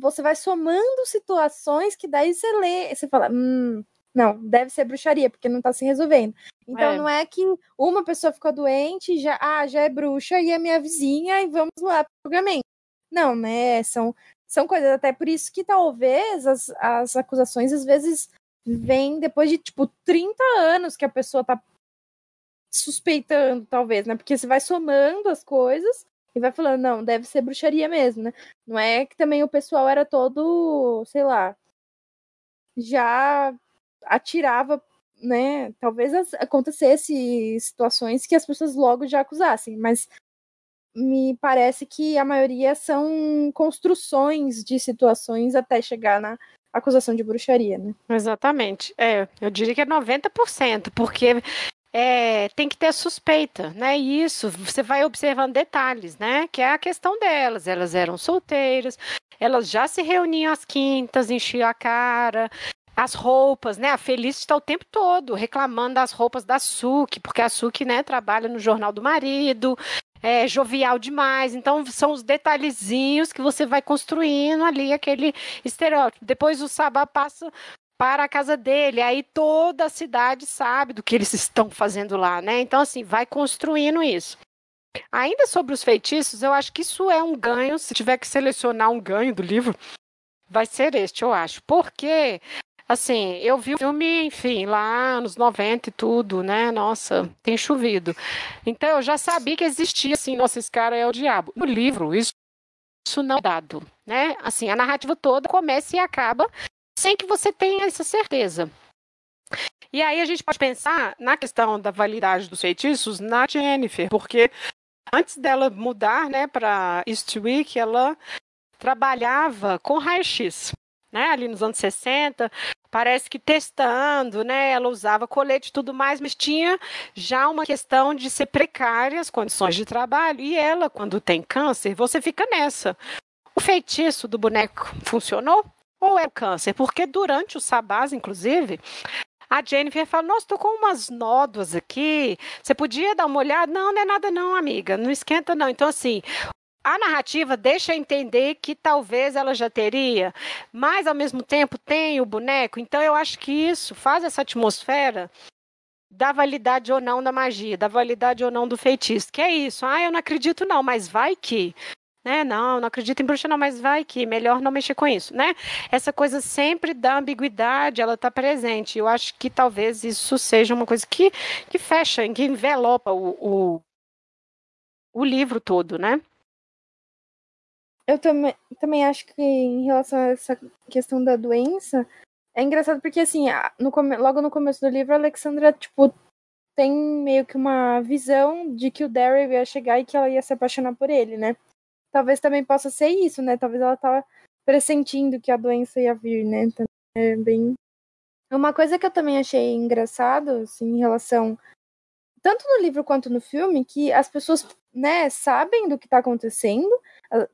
Você vai somando situações que daí você lê, você fala, hum, não, deve ser bruxaria, porque não tá se resolvendo. Então é. não é que uma pessoa ficou doente, já, ah, já é bruxa e é minha vizinha e vamos lá pro julgamento. Não, né? São, são coisas, até por isso que talvez as, as acusações às vezes vêm depois de, tipo, 30 anos que a pessoa tá suspeitando, talvez, né? Porque você vai somando as coisas e vai falando, não, deve ser bruxaria mesmo, né? Não é que também o pessoal era todo, sei lá, já atirava, né? Talvez acontecesse situações que as pessoas logo já acusassem, mas me parece que a maioria são construções de situações até chegar na, acusação de bruxaria, né? Exatamente. É, eu diria que é 90%, porque é, tem que ter suspeita, né? E isso, você vai observando detalhes, né? Que é a questão delas. Elas eram solteiras, elas já se reuniam às quintas, enchiam a cara. As roupas, né? A Feliz está o tempo todo reclamando das roupas da Suki, porque a Suki, né, trabalha no jornal do marido, é jovial demais. Então, são os detalhezinhos que você vai construindo ali aquele estereótipo. Depois o Sabá passa para a casa dele. Aí toda a cidade sabe do que eles estão fazendo lá, né? Então, assim, vai construindo isso. Ainda sobre os feitiços, eu acho que isso é um ganho. Se tiver que selecionar um ganho do livro, vai ser este, eu acho. Porque, assim, eu vi o filme, enfim, lá nos 90 e tudo, né? Nossa, tem chovido. Então eu já sabia que existia, assim, nossa, esse cara é o diabo. No livro, isso, isso não é dado, né? Assim, a narrativa toda começa e acaba sem que você tenha essa certeza. E aí a gente pode pensar na questão da validade dos feitiços na Jennifer, porque antes dela mudar né, para Eastwick, ela trabalhava com raio-x. Né, ali nos anos 60, parece que testando, né, ela usava colete e tudo mais, mas tinha já uma questão de ser precária as condições de trabalho, e ela, quando tem câncer, você fica nessa. O feitiço do boneco funcionou? Ou é câncer? Porque durante o sabás, inclusive, a Jennifer fala: Nossa, tô com umas nódoas aqui. Você podia dar uma olhada? Não, não é nada, não, amiga. Não esquenta, não. Então, assim. A narrativa deixa entender que talvez ela já teria, mas ao mesmo tempo tem o boneco. Então eu acho que isso faz essa atmosfera da validade ou não da magia, da validade ou não do feitiço. Que é isso. Ah, eu não acredito não, mas vai que né? Não, não acredito em bruxa, não, mas vai que melhor não mexer com isso, né? Essa coisa sempre da ambiguidade, ela está presente. Eu acho que talvez isso seja uma coisa que, que fecha, que envelopa o, o, o livro todo, né? Eu também, também acho que em relação a essa questão da doença, é engraçado porque, assim, no, logo no começo do livro, a Alexandra, tipo, tem meio que uma visão de que o Daryl ia chegar e que ela ia se apaixonar por ele, né? Talvez também possa ser isso, né? Talvez ela tava pressentindo que a doença ia vir, né? Então, é bem. Uma coisa que eu também achei engraçado, assim, em relação. Tanto no livro quanto no filme, que as pessoas, né, sabem do que tá acontecendo.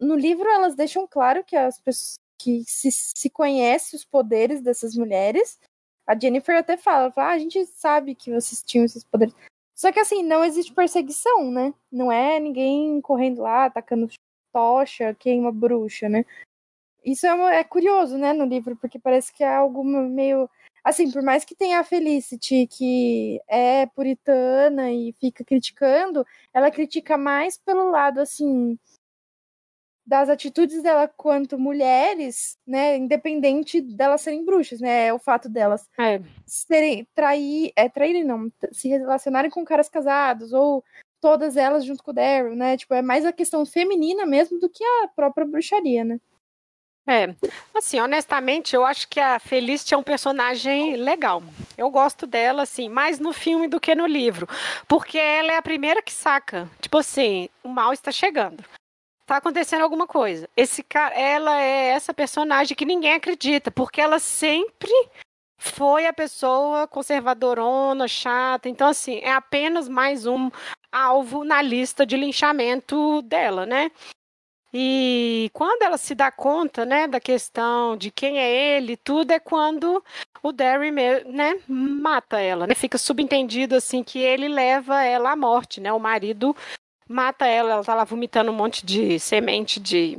No livro, elas deixam claro que as pessoas que se, se conhece os poderes dessas mulheres. A Jennifer até fala, fala ah, a gente sabe que vocês tinham esses poderes. Só que assim, não existe perseguição, né? Não é ninguém correndo lá, atacando tocha, queima bruxa, né? Isso é, é curioso, né, no livro, porque parece que é algo meio. Assim, por mais que tenha a Felicity, que é puritana e fica criticando, ela critica mais pelo lado, assim, das atitudes dela quanto mulheres, né, independente delas serem bruxas, né, é o fato delas é. serem trair, é traírem não, se relacionarem com caras casados ou todas elas junto com o Daryl, né? Tipo, é mais a questão feminina mesmo do que a própria bruxaria, né? É, assim, honestamente, eu acho que a Felicity é um personagem legal. Eu gosto dela, assim, mais no filme do que no livro. Porque ela é a primeira que saca. Tipo assim, o mal está chegando. Tá acontecendo alguma coisa. Esse cara, ela é essa personagem que ninguém acredita, porque ela sempre foi a pessoa conservadorona, chata. Então, assim, é apenas mais um alvo na lista de linchamento dela, né? E quando ela se dá conta, né, da questão de quem é ele, tudo é quando o Derry, né, mata ela, né? Fica subentendido assim que ele leva ela à morte, né? O marido mata ela, ela tá lá vomitando um monte de semente de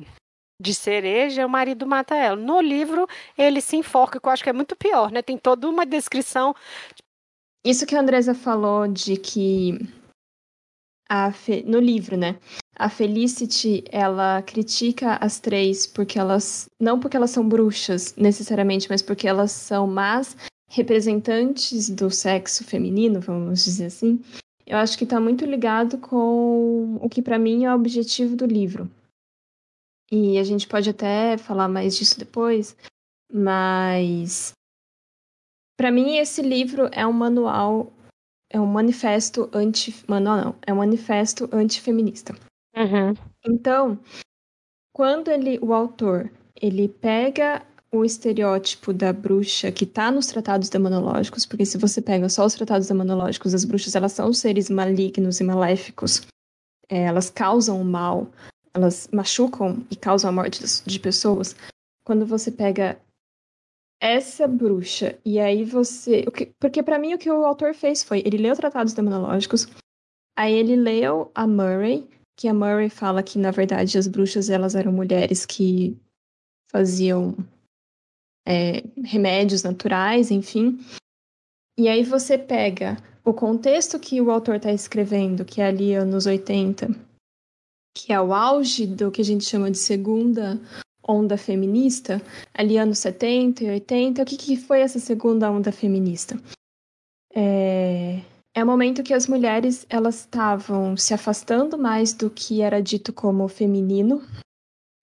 de cereja, o marido mata ela. No livro, ele se enforca, que eu acho que é muito pior, né? Tem toda uma descrição. Isso que a Andresa falou de que a Fe... no livro, né? A Felicity, ela critica as três porque elas. Não porque elas são bruxas, necessariamente, mas porque elas são más representantes do sexo feminino, vamos dizer assim. Eu acho que está muito ligado com o que para mim é o objetivo do livro. E a gente pode até falar mais disso depois, mas para mim esse livro é um manual é um manifesto anti. Manual não, é um manifesto antifeminista. Uhum. Então, quando ele, o autor, ele pega o estereótipo da bruxa que está nos tratados demonológicos, porque se você pega só os tratados demonológicos, as bruxas elas são seres malignos e maléficos, é, elas causam mal, elas machucam e causam a morte de pessoas. Quando você pega essa bruxa e aí você, porque para mim o que o autor fez foi, ele leu tratados demonológicos, aí ele leu a Murray, que a Murray fala que na verdade as bruxas elas eram mulheres que faziam é, remédios naturais, enfim. E aí você pega o contexto que o autor está escrevendo, que é ali anos 80, que é o auge do que a gente chama de segunda onda feminista, ali anos 70 e 80. O que, que foi essa segunda onda feminista? É, é o momento que as mulheres elas estavam se afastando mais do que era dito como feminino,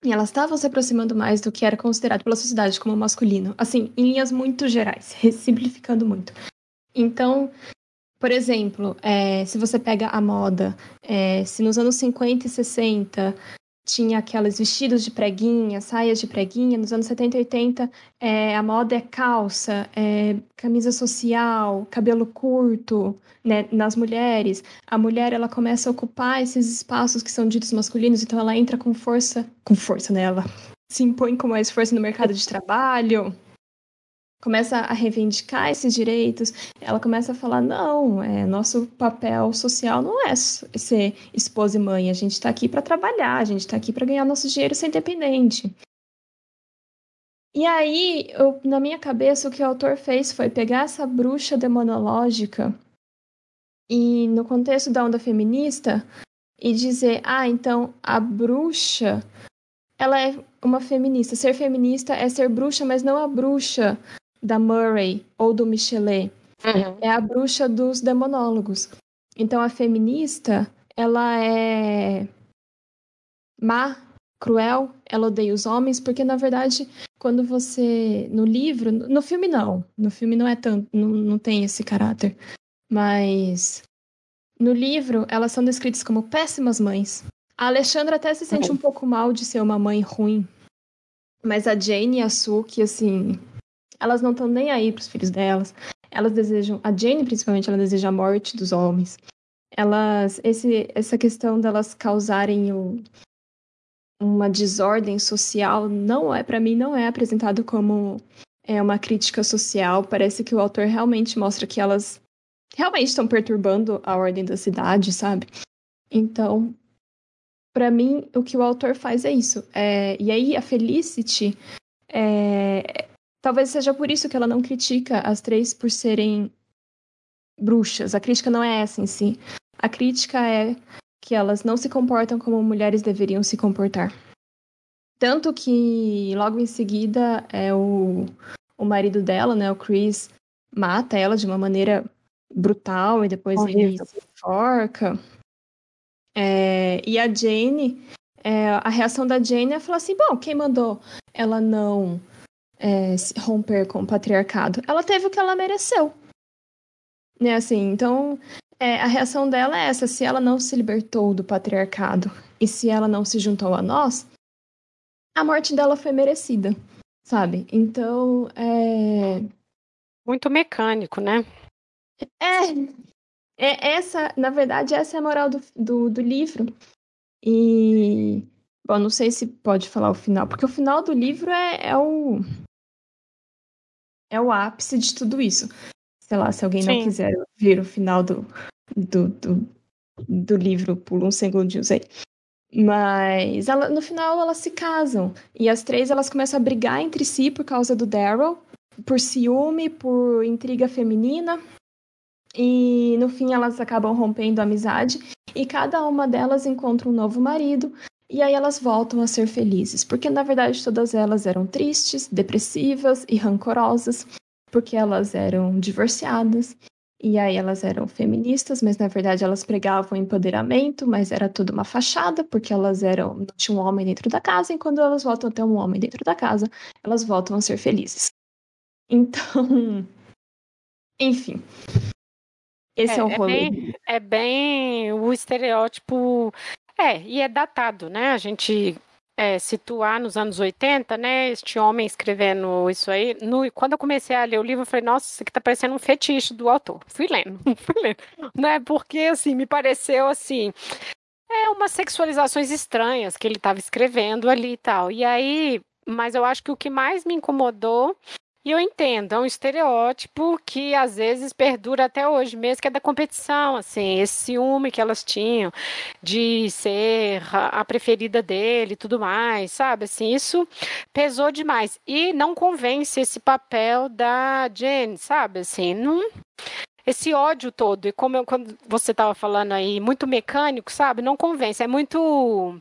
e elas estavam se aproximando mais do que era considerado pela sociedade como masculino, assim, em linhas muito gerais, simplificando muito. Então, por exemplo, é, se você pega a moda, é, se nos anos 50 e 60 tinha aqueles vestidos de preguinha, saias de preguinha, nos anos 70 e 80 é, a moda é calça, é, camisa social, cabelo curto, né, nas mulheres. A mulher ela começa a ocupar esses espaços que são ditos masculinos, então ela entra com força, com força nela, se impõe com mais força no mercado de trabalho começa a reivindicar esses direitos, ela começa a falar: não, é, nosso papel social não é ser esposa e mãe, a gente está aqui para trabalhar, a gente está aqui para ganhar nosso dinheiro ser independente. E aí, eu, na minha cabeça, o que o autor fez foi pegar essa bruxa demonológica e, no contexto da onda feminista, e dizer: ah, então a bruxa ela é uma feminista. Ser feminista é ser bruxa, mas não a bruxa da Murray ou do Michelet. Uhum. É a bruxa dos demonólogos. Então a feminista, ela é má, cruel, ela odeia os homens, porque na verdade, quando você no livro, no filme não, no filme não é tanto, não, não tem esse caráter, mas no livro elas são descritas como péssimas mães. A Alexandra até se sente um pouco mal de ser uma mãe ruim, mas a Jane e a Suki, assim, elas não estão nem aí para os filhos delas. Elas desejam, a Jane principalmente, ela deseja a morte dos homens. Elas, esse, essa questão delas causarem o, uma desordem social não é, para mim, não é apresentado como é uma crítica social. Parece que o autor realmente mostra que elas realmente estão perturbando a ordem da cidade, sabe? Então, para mim, o que o autor faz é isso. É, e aí, a Felicity é, Talvez seja por isso que ela não critica as três por serem bruxas. A crítica não é essa em si. A crítica é que elas não se comportam como mulheres deveriam se comportar. Tanto que logo em seguida é o, o marido dela, né, o Chris, mata ela de uma maneira brutal e depois ele se forca. É, e a Jane, é, a reação da Jane é falar assim: bom, quem mandou ela não é, romper com o patriarcado. Ela teve o que ela mereceu. Né, assim, então, é, a reação dela é essa: se ela não se libertou do patriarcado e se ela não se juntou a nós, a morte dela foi merecida, sabe? Então, é. Muito mecânico, né? É. é essa, na verdade, essa é a moral do, do, do livro. E. Bom, não sei se pode falar o final, porque o final do livro é, é o é o ápice de tudo isso. Sei lá, se alguém Sim. não quiser ver o final do, do, do, do livro, pula uns segundinhos aí. Mas ela, no final elas se casam. E as três elas começam a brigar entre si por causa do Daryl, por ciúme, por intriga feminina. E no fim elas acabam rompendo a amizade. E cada uma delas encontra um novo marido. E aí elas voltam a ser felizes, porque na verdade todas elas eram tristes, depressivas e rancorosas, porque elas eram divorciadas. E aí elas eram feministas, mas na verdade elas pregavam empoderamento, mas era tudo uma fachada, porque elas eram não tinha um homem dentro da casa, e quando elas voltam a ter um homem dentro da casa, elas voltam a ser felizes. Então, enfim. Esse é, é o rolê. É bem, é bem o estereótipo é, e é datado, né? A gente é, situar nos anos 80, né? Este homem escrevendo isso aí. No, quando eu comecei a ler o livro, eu falei, nossa, isso aqui tá parecendo um fetiche do autor. Fui lendo, fui lendo. Né? Porque, assim, me pareceu assim. É umas sexualizações estranhas que ele estava escrevendo ali e tal. E aí, mas eu acho que o que mais me incomodou e eu entendo, é um estereótipo que às vezes perdura até hoje mesmo, que é da competição, assim, esse ciúme que elas tinham de ser a preferida dele e tudo mais, sabe? Assim, isso pesou demais. E não convence esse papel da Jane, sabe? Assim, não esse ódio todo, e como eu, quando você estava falando aí, muito mecânico, sabe? Não convence, é muito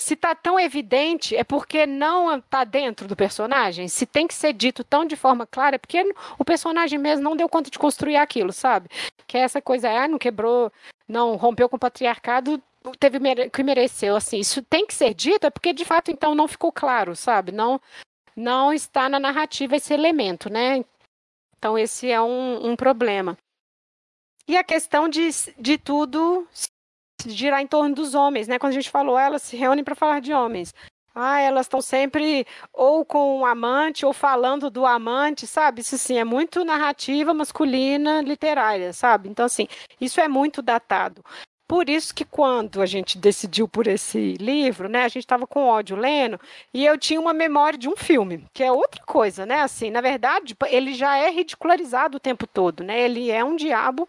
se tá tão evidente, é porque não tá dentro do personagem. Se tem que ser dito tão de forma clara, é porque o personagem mesmo não deu conta de construir aquilo, sabe? Que é essa coisa, ah, não quebrou, não rompeu com o patriarcado, teve que mereceu, assim. Isso tem que ser dito, é porque de fato então não ficou claro, sabe? Não não está na narrativa esse elemento, né? Então esse é um, um problema. E a questão de, de tudo girar em torno dos homens, né? Quando a gente falou, elas se reúnem para falar de homens. Ah, elas estão sempre ou com o um amante ou falando do amante, sabe? Isso sim é muito narrativa masculina literária, sabe? Então assim, isso é muito datado. Por isso que quando a gente decidiu por esse livro, né, a gente estava com ódio lendo e eu tinha uma memória de um filme, que é outra coisa, né? Assim, na verdade, ele já é ridicularizado o tempo todo, né? Ele é um diabo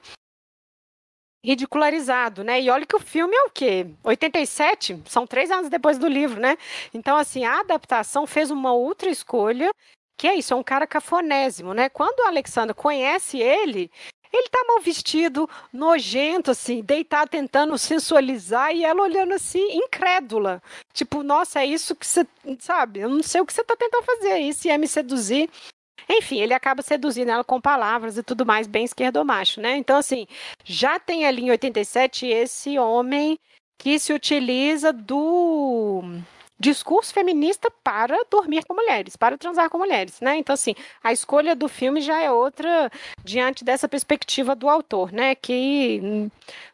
ridicularizado, né? E olha que o filme é o quê? 87? São três anos depois do livro, né? Então, assim, a adaptação fez uma outra escolha, que é isso, é um cara cafonésimo, né? Quando o Alexandre conhece ele, ele tá mal vestido, nojento, assim, deitado, tentando sensualizar, e ela olhando assim, incrédula. Tipo, nossa, é isso que você, sabe? Eu não sei o que você tá tentando fazer, isso é me seduzir. Enfim, ele acaba seduzindo ela com palavras e tudo mais, bem esquerdomacho, né? Então, assim, já tem ali em 87 esse homem que se utiliza do discurso feminista para dormir com mulheres, para transar com mulheres, né? Então, assim, a escolha do filme já é outra diante dessa perspectiva do autor, né? Que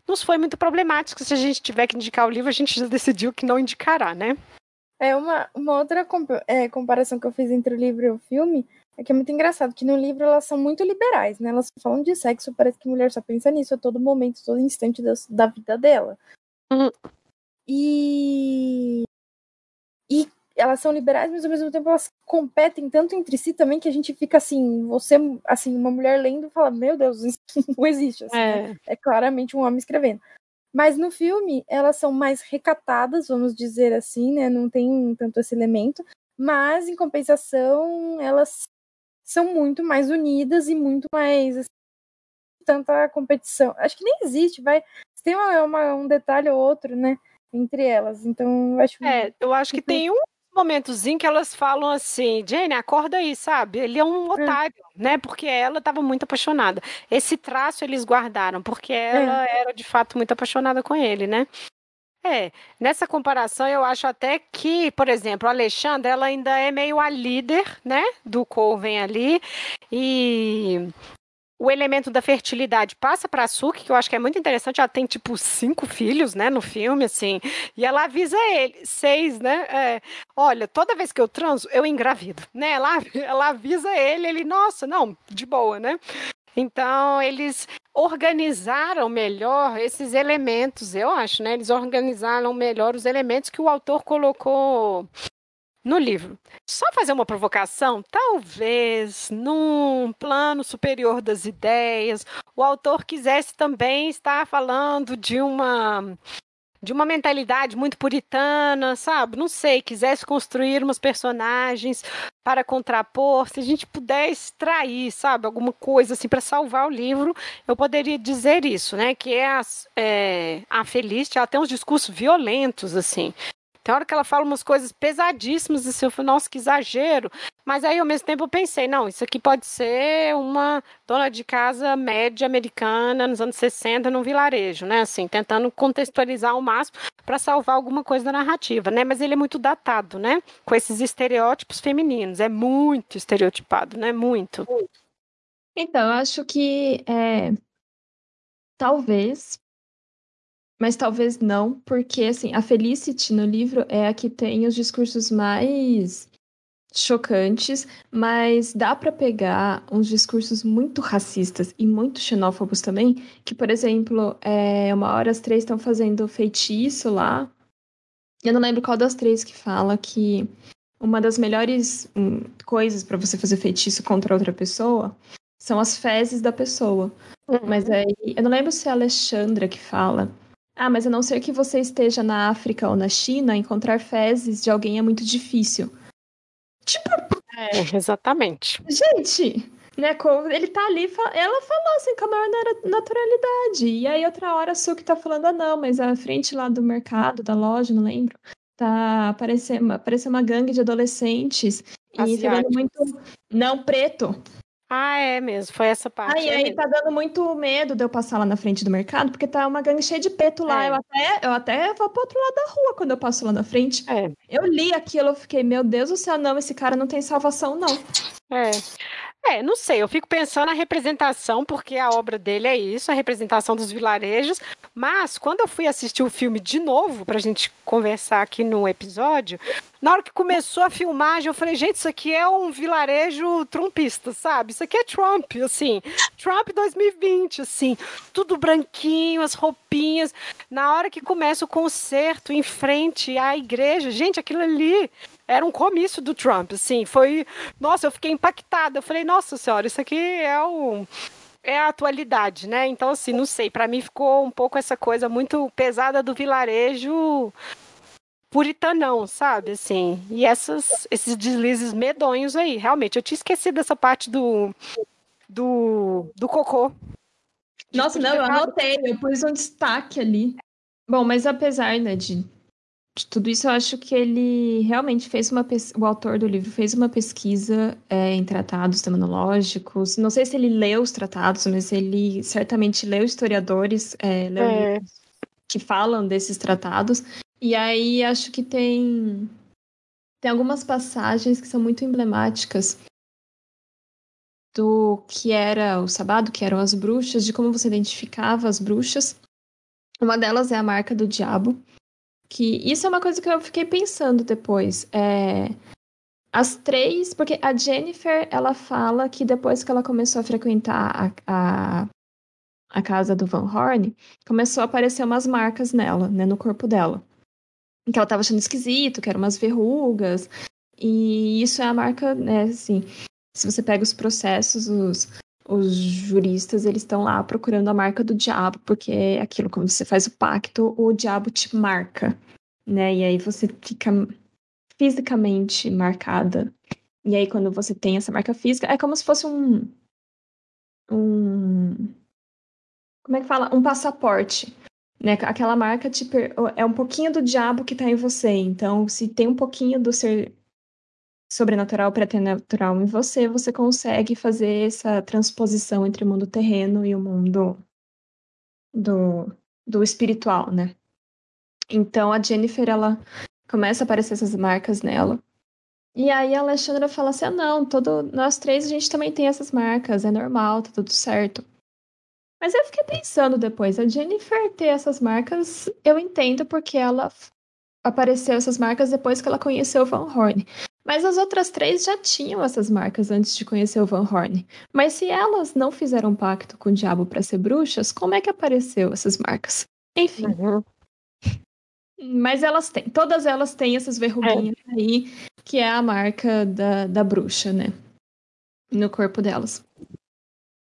nos foi muito problemático. Se a gente tiver que indicar o livro, a gente já decidiu que não indicará, né? É uma, uma outra é, comparação que eu fiz entre o livro e o filme é que é muito engraçado que no livro elas são muito liberais, né? Elas falam de sexo, parece que mulher só pensa nisso a todo momento, todo instante da, da vida dela. Uhum. E. E elas são liberais, mas ao mesmo tempo elas competem tanto entre si também que a gente fica assim, você, assim, uma mulher lendo fala, meu Deus, isso não existe. Assim, é. Né? é claramente um homem escrevendo. Mas no filme elas são mais recatadas, vamos dizer assim, né? Não tem tanto esse elemento. Mas, em compensação, elas são muito mais unidas e muito mais assim, tanta competição. Acho que nem existe, vai. Tem uma, uma, um detalhe ou outro, né? Entre elas. Então, eu acho. É, eu acho que tem um momentozinho que elas falam assim, Jane, acorda aí, sabe? Ele é um é. otário, é. né? Porque ela estava muito apaixonada. Esse traço eles guardaram, porque ela é. era de fato muito apaixonada com ele, né? É, nessa comparação eu acho até que, por exemplo, a Alexandra, ela ainda é meio a líder, né, do Coven ali, e o elemento da fertilidade passa para a Suki, que eu acho que é muito interessante. Ela tem tipo cinco filhos, né, no filme, assim, e ela avisa ele, seis, né? É, Olha, toda vez que eu transo, eu engravido, né? Ela, ela avisa ele, ele, nossa, não, de boa, né? Então, eles organizaram melhor esses elementos, eu acho, né? Eles organizaram melhor os elementos que o autor colocou no livro. Só fazer uma provocação, talvez num plano superior das ideias, o autor quisesse também estar falando de uma de uma mentalidade muito puritana, sabe? Não sei, quisesse construir umas personagens para contrapor, se a gente puder extrair, sabe, alguma coisa assim para salvar o livro, eu poderia dizer isso, né? Que é a, é, a Felicity, ela tem uns discursos violentos, assim. Tem hora que ela fala umas coisas pesadíssimas, assim, eu falei, nossa, que exagero. Mas aí, ao mesmo tempo, eu pensei, não, isso aqui pode ser uma dona de casa média americana nos anos 60 num vilarejo, né? Assim, tentando contextualizar ao máximo para salvar alguma coisa da narrativa, né? Mas ele é muito datado, né? Com esses estereótipos femininos. É muito estereotipado, né? Muito. Então, eu acho que é, talvez mas talvez não, porque assim, a Felicity no livro é a que tem os discursos mais chocantes, mas dá para pegar uns discursos muito racistas e muito xenófobos também, que, por exemplo, é, uma hora as três estão fazendo feitiço lá. Eu não lembro qual das três que fala que uma das melhores hum, coisas para você fazer feitiço contra outra pessoa são as fezes da pessoa. Uhum. Mas aí, eu não lembro se é a Alexandra que fala. Ah, mas a não ser que você esteja na África ou na China, encontrar fezes de alguém é muito difícil. Tipo. É, exatamente. Gente, né? Ele tá ali, ela falou assim com a maior naturalidade. E aí, outra hora, a Suki tá falando, ah, não, mas a frente lá do mercado, da loja, não lembro, tá aparecendo, apareceu uma gangue de adolescentes. E tá dando muito. Não, preto. Ah, é mesmo, foi essa parte. Aí, é aí mesmo. tá dando muito medo de eu passar lá na frente do mercado, porque tá uma gangue cheia de preto lá. É. Eu, até, eu até vou pro outro lado da rua quando eu passo lá na frente. É. Eu li aquilo, eu fiquei, meu Deus do céu, não, esse cara não tem salvação, não. É. É, não sei, eu fico pensando na representação, porque a obra dele é isso, a representação dos vilarejos. Mas quando eu fui assistir o filme de novo, pra gente conversar aqui no episódio, na hora que começou a filmagem, eu falei, gente, isso aqui é um vilarejo trumpista, sabe? Isso aqui é Trump, assim. Trump 2020, assim. Tudo branquinho, as roupinhas. Na hora que começa o concerto em frente à igreja, gente, aquilo ali era um comício do Trump, assim, foi, nossa, eu fiquei impactada, eu falei, nossa senhora, isso aqui é o é a atualidade, né? Então, assim, não sei, para mim ficou um pouco essa coisa muito pesada do vilarejo puritanão, sabe? Assim, e essas, esses deslizes medonhos aí, realmente, eu tinha esquecido dessa parte do, do, do cocô. Nossa, não, eu anotei, eu pus um destaque ali. Bom, mas apesar, né, de de tudo isso, eu acho que ele realmente fez uma o autor do livro fez uma pesquisa é, em tratados terminológicos. Não sei se ele leu os tratados, mas ele certamente leu historiadores é, leu é. que falam desses tratados. E aí acho que tem tem algumas passagens que são muito emblemáticas do que era o sabado, que eram as bruxas, de como você identificava as bruxas. Uma delas é a marca do diabo que isso é uma coisa que eu fiquei pensando depois. É, as três, porque a Jennifer, ela fala que depois que ela começou a frequentar a, a, a casa do Van Horn, começou a aparecer umas marcas nela, né, no corpo dela. Que ela tava achando esquisito, que eram umas verrugas. E isso é a marca, né, assim, se você pega os processos, os, os juristas eles estão lá procurando a marca do diabo, porque é aquilo, quando você faz o pacto, o diabo te marca, né? E aí você fica fisicamente marcada. E aí, quando você tem essa marca física, é como se fosse um. Um. Como é que fala? Um passaporte. Né? Aquela marca per... é um pouquinho do diabo que tá em você. Então, se tem um pouquinho do ser sobrenatural preternatural em você, você consegue fazer essa transposição entre o mundo terreno e o mundo do, do espiritual, né? Então a Jennifer, ela começa a aparecer essas marcas nela. E aí a Alexandra fala assim: ah, não, todo, nós três a gente também tem essas marcas, é normal, tá tudo certo. Mas eu fiquei pensando depois, a Jennifer ter essas marcas, eu entendo porque ela apareceu essas marcas depois que ela conheceu o Van Horn. Mas as outras três já tinham essas marcas antes de conhecer o Van Horn. Mas se elas não fizeram pacto com o diabo para ser bruxas, como é que apareceu essas marcas? Enfim. Uhum. Mas elas têm, todas elas têm essas verruguinhas é. aí, que é a marca da, da bruxa, né? No corpo delas.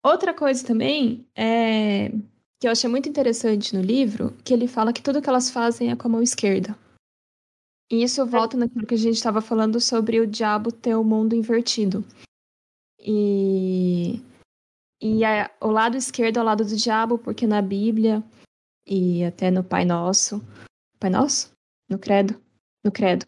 Outra coisa também é que eu achei muito interessante no livro, que ele fala que tudo que elas fazem é com a mão esquerda. E isso volta naquilo que a gente estava falando sobre o diabo ter o mundo invertido. E, e a, o lado esquerdo é o lado do diabo, porque na Bíblia e até no Pai Nosso. Pai Nosso? No Credo? No Credo.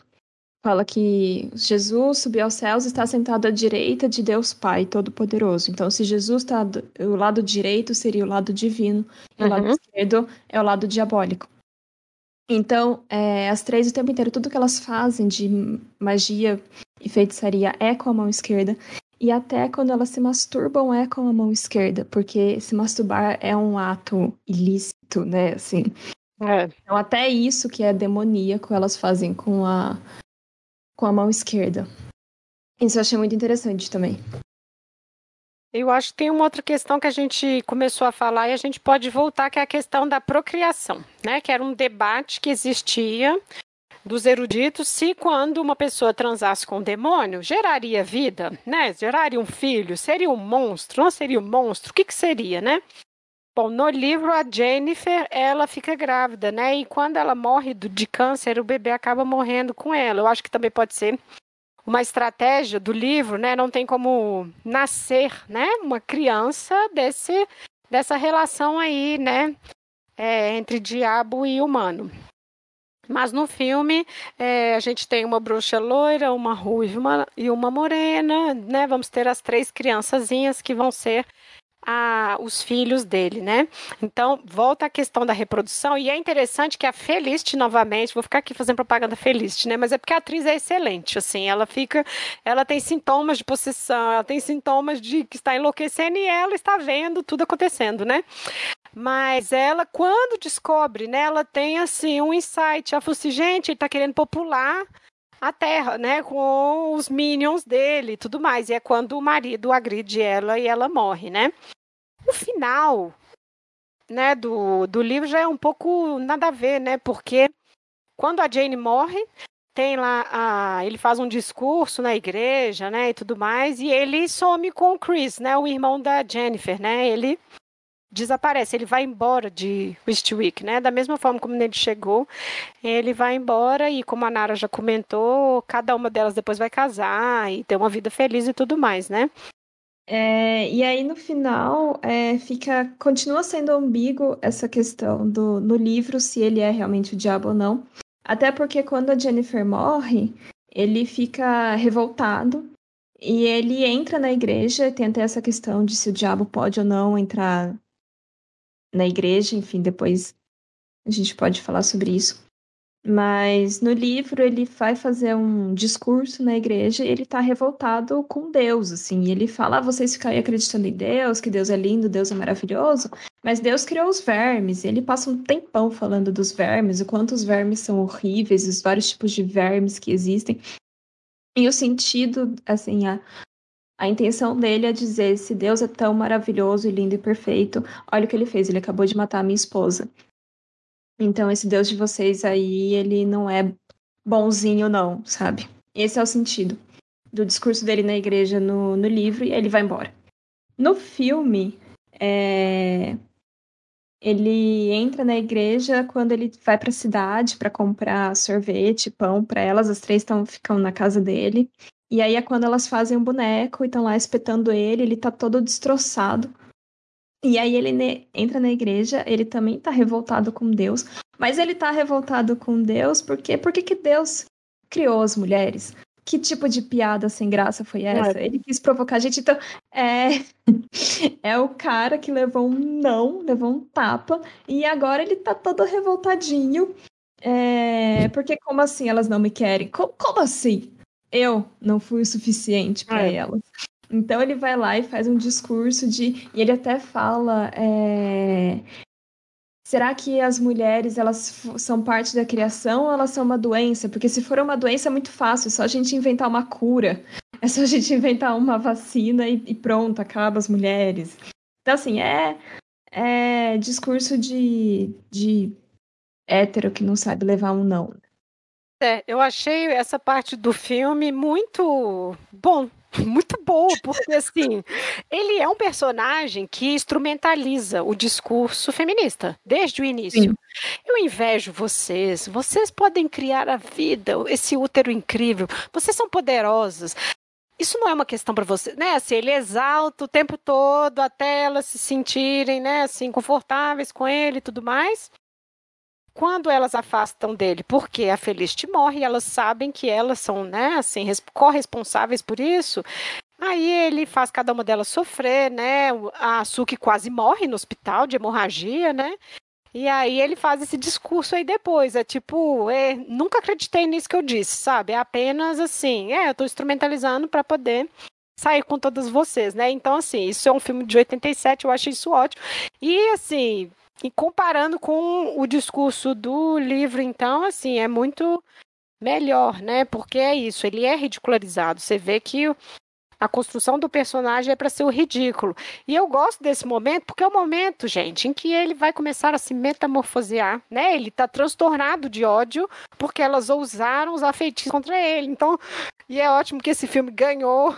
Fala que Jesus subiu aos céus e está sentado à direita de Deus Pai Todo-Poderoso. Então, se Jesus está. O lado direito seria o lado divino, e uhum. o lado esquerdo é o lado diabólico. Então, é, as três o tempo inteiro, tudo que elas fazem de magia e feitiçaria é com a mão esquerda. E até quando elas se masturbam é com a mão esquerda, porque se masturbar é um ato ilícito, né? Assim, É. Então, até isso que é demoníaco, elas fazem com a, com a mão esquerda. Isso eu achei muito interessante também. Eu acho que tem uma outra questão que a gente começou a falar e a gente pode voltar, que é a questão da procriação, né? Que era um debate que existia dos eruditos se quando uma pessoa transasse com o demônio, geraria vida, né? Geraria um filho, seria um monstro, não seria um monstro, o que, que seria, né? Bom, no livro a Jennifer, ela fica grávida, né? E quando ela morre de câncer, o bebê acaba morrendo com ela. Eu acho que também pode ser uma estratégia do livro, né? Não tem como nascer, né? Uma criança desse dessa relação aí, né? É, entre diabo e humano. Mas no filme é, a gente tem uma bruxa loira, uma ruiva e uma morena, né? Vamos ter as três criançazinhas que vão ser a, os filhos dele, né? Então, volta à questão da reprodução, e é interessante que a Felicity, novamente, vou ficar aqui fazendo propaganda Felicity, né? Mas é porque a atriz é excelente, assim, ela fica, ela tem sintomas de possessão, ela tem sintomas de que está enlouquecendo e ela está vendo tudo acontecendo, né? Mas ela, quando descobre, né, ela tem assim um insight. Ela falou assim, gente, ele está querendo popular a Terra, né, com os minions dele e tudo mais. E é quando o marido agride ela e ela morre, né? O final, né, do, do livro já é um pouco nada a ver, né? Porque quando a Jane morre, tem lá a, ele faz um discurso na igreja, né, e tudo mais, e ele some com o Chris, né, o irmão da Jennifer, né? Ele desaparece, ele vai embora de Westwick, né? Da mesma forma como ele chegou, ele vai embora e como a Nara já comentou, cada uma delas depois vai casar e ter uma vida feliz e tudo mais, né? É, e aí no final é, fica continua sendo ambíguo essa questão do no livro se ele é realmente o diabo ou não. Até porque quando a Jennifer morre, ele fica revoltado e ele entra na igreja, tem até essa questão de se o diabo pode ou não entrar na igreja, enfim, depois a gente pode falar sobre isso. Mas no livro ele vai fazer um discurso na igreja e ele tá revoltado com Deus, assim. Ele fala: ah, vocês ficam aí acreditando em Deus, que Deus é lindo, Deus é maravilhoso, mas Deus criou os vermes. Ele passa um tempão falando dos vermes, o quanto os vermes são horríveis, os vários tipos de vermes que existem. E o sentido, assim, a, a intenção dele é dizer: se Deus é tão maravilhoso e lindo e perfeito, olha o que ele fez, ele acabou de matar a minha esposa. Então, esse Deus de vocês aí, ele não é bonzinho, não, sabe? Esse é o sentido do discurso dele na igreja no, no livro e ele vai embora. No filme, é... ele entra na igreja quando ele vai para a cidade para comprar sorvete, pão para elas. As três tão, ficam na casa dele. E aí é quando elas fazem um boneco e estão lá espetando ele. Ele tá todo destroçado. E aí ele entra na igreja, ele também tá revoltado com Deus, mas ele tá revoltado com Deus porque por que Deus criou as mulheres? Que tipo de piada sem graça foi essa? É. Ele quis provocar a gente, então é é o cara que levou um não, levou um tapa e agora ele tá todo revoltadinho. É, porque como assim elas não me querem? Como, como assim? Eu não fui o suficiente para é. elas. Então ele vai lá e faz um discurso de. E ele até fala. É... Será que as mulheres elas são parte da criação ou elas são uma doença? Porque se for uma doença é muito fácil, é só a gente inventar uma cura. É só a gente inventar uma vacina e, e pronto, acaba as mulheres. Então, assim, é, é discurso de, de hétero que não sabe levar um não. É, eu achei essa parte do filme muito bom, muito boa, porque assim, ele é um personagem que instrumentaliza o discurso feminista desde o início. Sim. Eu invejo vocês, vocês podem criar a vida, esse útero incrível, vocês são poderosas. Isso não é uma questão para você, né? Assim, ele exalta o tempo todo até elas se sentirem, né, assim, confortáveis com ele e tudo mais quando elas afastam dele, porque a Felicity morre, elas sabem que elas são, né, assim, corresponsáveis por isso. Aí ele faz cada uma delas sofrer, né? A Suki quase morre no hospital de hemorragia, né? E aí ele faz esse discurso aí depois. É tipo, é, nunca acreditei nisso que eu disse, sabe? É apenas assim, é, eu tô instrumentalizando para poder sair com todas vocês, né? Então, assim, isso é um filme de 87, eu acho isso ótimo. E, assim, E comparando com o discurso do livro, então, assim, é muito melhor, né? Porque é isso, ele é ridicularizado. Você vê que a construção do personagem é para ser o ridículo. E eu gosto desse momento porque é o momento, gente, em que ele vai começar a se metamorfosear, né? Ele está transtornado de ódio porque elas ousaram usar feitiços contra ele. Então, e é ótimo que esse filme ganhou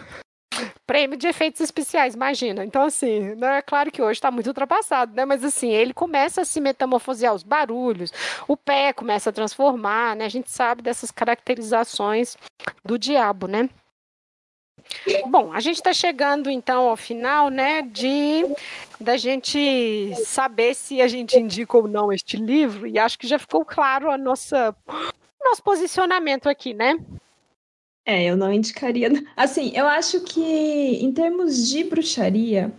prêmio de efeitos especiais, imagina. Então, assim, né, é claro que hoje está muito ultrapassado, né? Mas assim, ele começa a se metamorfosear os barulhos, o pé começa a transformar, né? A gente sabe dessas caracterizações do diabo, né? Bom, a gente está chegando então ao final, né, de da gente saber se a gente indica ou não este livro, e acho que já ficou claro a nossa nosso posicionamento aqui, né? É, eu não indicaria. Assim, eu acho que em termos de bruxaria,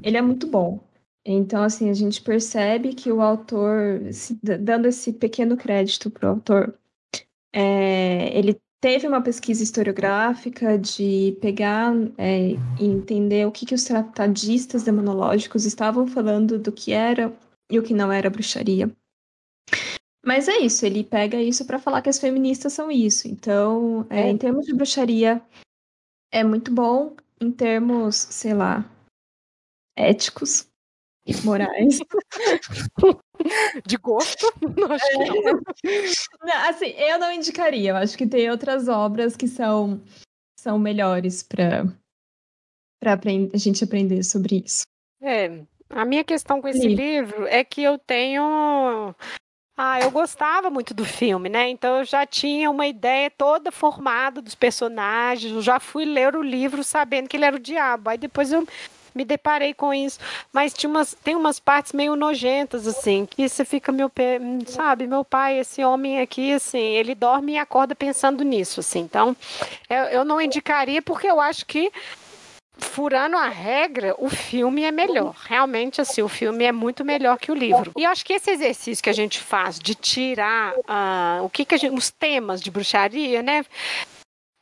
ele é muito bom. Então, assim, a gente percebe que o autor, dando esse pequeno crédito para o autor, é, ele teve uma pesquisa historiográfica de pegar é, e entender o que, que os tratadistas demonológicos estavam falando do que era e o que não era bruxaria. Mas é isso, ele pega isso para falar que as feministas são isso. Então, é, é. em termos de bruxaria, é muito bom. Em termos, sei lá, éticos, morais. De gosto? Não, acho que não. não. Assim, eu não indicaria. Eu acho que tem outras obras que são, são melhores para para a gente aprender sobre isso. É, a minha questão com esse Sim. livro é que eu tenho ah, eu gostava muito do filme, né? Então eu já tinha uma ideia toda formada dos personagens. Eu já fui ler o livro sabendo que ele era o diabo. Aí depois eu me deparei com isso. Mas tinha umas, tem umas partes meio nojentas, assim, que você fica, meu, sabe, meu pai, esse homem aqui, assim, ele dorme e acorda pensando nisso, assim. Então, eu, eu não indicaria porque eu acho que furando a regra, o filme é melhor. Realmente, assim, o filme é muito melhor que o livro. E eu acho que esse exercício que a gente faz de tirar uh, o que, que gente, os temas de bruxaria, né?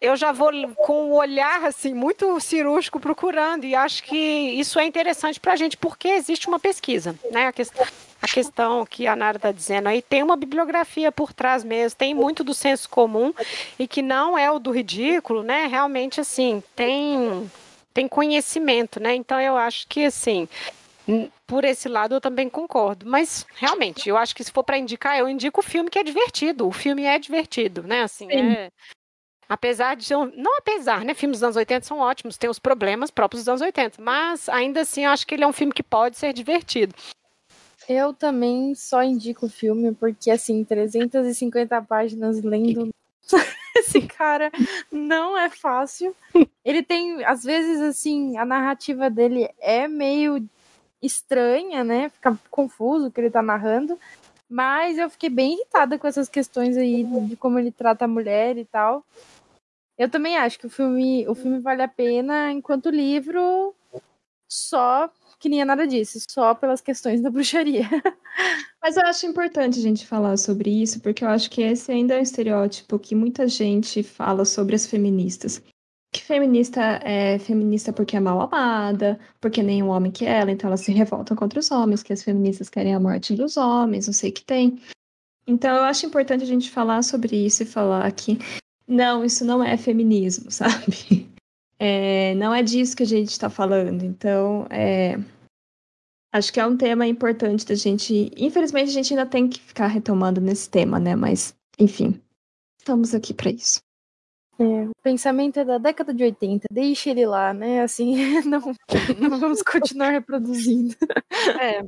eu já vou com o olhar assim muito cirúrgico procurando e acho que isso é interessante para a gente porque existe uma pesquisa, né? A, que, a questão que a Nara está dizendo aí tem uma bibliografia por trás mesmo, tem muito do senso comum e que não é o do ridículo, né? Realmente assim tem tem conhecimento, né? Então eu acho que assim por esse lado eu também concordo. Mas realmente, eu acho que se for para indicar, eu indico o filme que é divertido. O filme é divertido, né? Assim, é, Apesar de. Não apesar, né? Filmes dos anos 80 são ótimos, tem os problemas próprios dos anos 80. Mas ainda assim, eu acho que ele é um filme que pode ser divertido. Eu também só indico o filme porque, assim, 350 páginas lendo. Esse cara não é fácil. Ele tem, às vezes, assim, a narrativa dele é meio estranha, né? Fica confuso o que ele tá narrando. Mas eu fiquei bem irritada com essas questões aí de como ele trata a mulher e tal. Eu também acho que o filme, o filme vale a pena, enquanto livro só que nem nada disso, só pelas questões da bruxaria. Mas eu acho importante a gente falar sobre isso, porque eu acho que esse ainda é um estereótipo que muita gente fala sobre as feministas. Que feminista é feminista porque é mal amada, porque nenhum homem quer ela, então elas se revoltam contra os homens, que as feministas querem a morte dos homens, não sei o que tem. Então eu acho importante a gente falar sobre isso e falar que não, isso não é feminismo, sabe? É, não é disso que a gente está falando. Então, é, acho que é um tema importante da gente. Infelizmente, a gente ainda tem que ficar retomando nesse tema, né? Mas, enfim, estamos aqui para isso. É, o pensamento é da década de 80, deixe ele lá, né? Assim, não, não vamos continuar reproduzindo. É.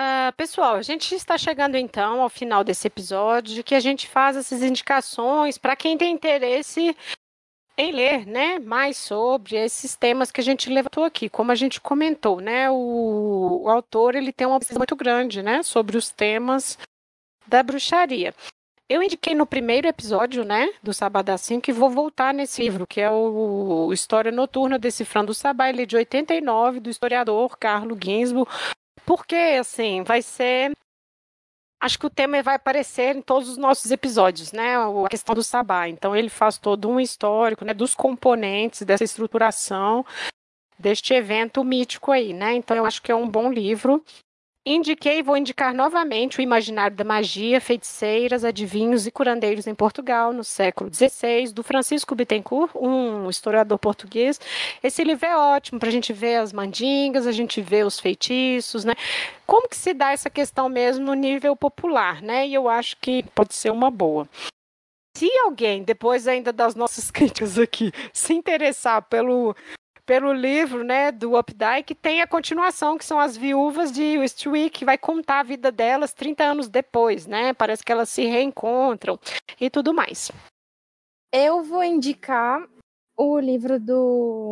Uh, pessoal, a gente está chegando então ao final desse episódio, que a gente faz essas indicações para quem tem interesse em ler, né, mais sobre esses temas que a gente levantou aqui. Como a gente comentou, né, o, o autor ele tem uma pesquisa muito grande, né, sobre os temas da bruxaria. Eu indiquei no primeiro episódio, né, do Sabadão 5, que vou voltar nesse livro, que é o História Noturna Decifrando o Sabá, ele é de 89, do historiador Carlo Ginsburg, porque, assim, vai ser. Acho que o tema vai aparecer em todos os nossos episódios, né? A questão do sabá. Então, ele faz todo um histórico né, dos componentes dessa estruturação deste evento mítico aí, né? Então eu acho que é um bom livro. Indiquei e vou indicar novamente o Imaginário da Magia, Feiticeiras, Adivinhos e Curandeiros em Portugal, no século XVI, do Francisco Bittencourt, um historiador português. Esse livro é ótimo para a gente ver as mandingas, a gente ver os feitiços, né? Como que se dá essa questão mesmo no nível popular, né? E eu acho que pode ser uma boa. Se alguém, depois ainda das nossas críticas aqui, se interessar pelo pelo livro né, do Updike, tem a continuação, que são as viúvas de Westwick, que vai contar a vida delas 30 anos depois, né? Parece que elas se reencontram e tudo mais. Eu vou indicar o livro do,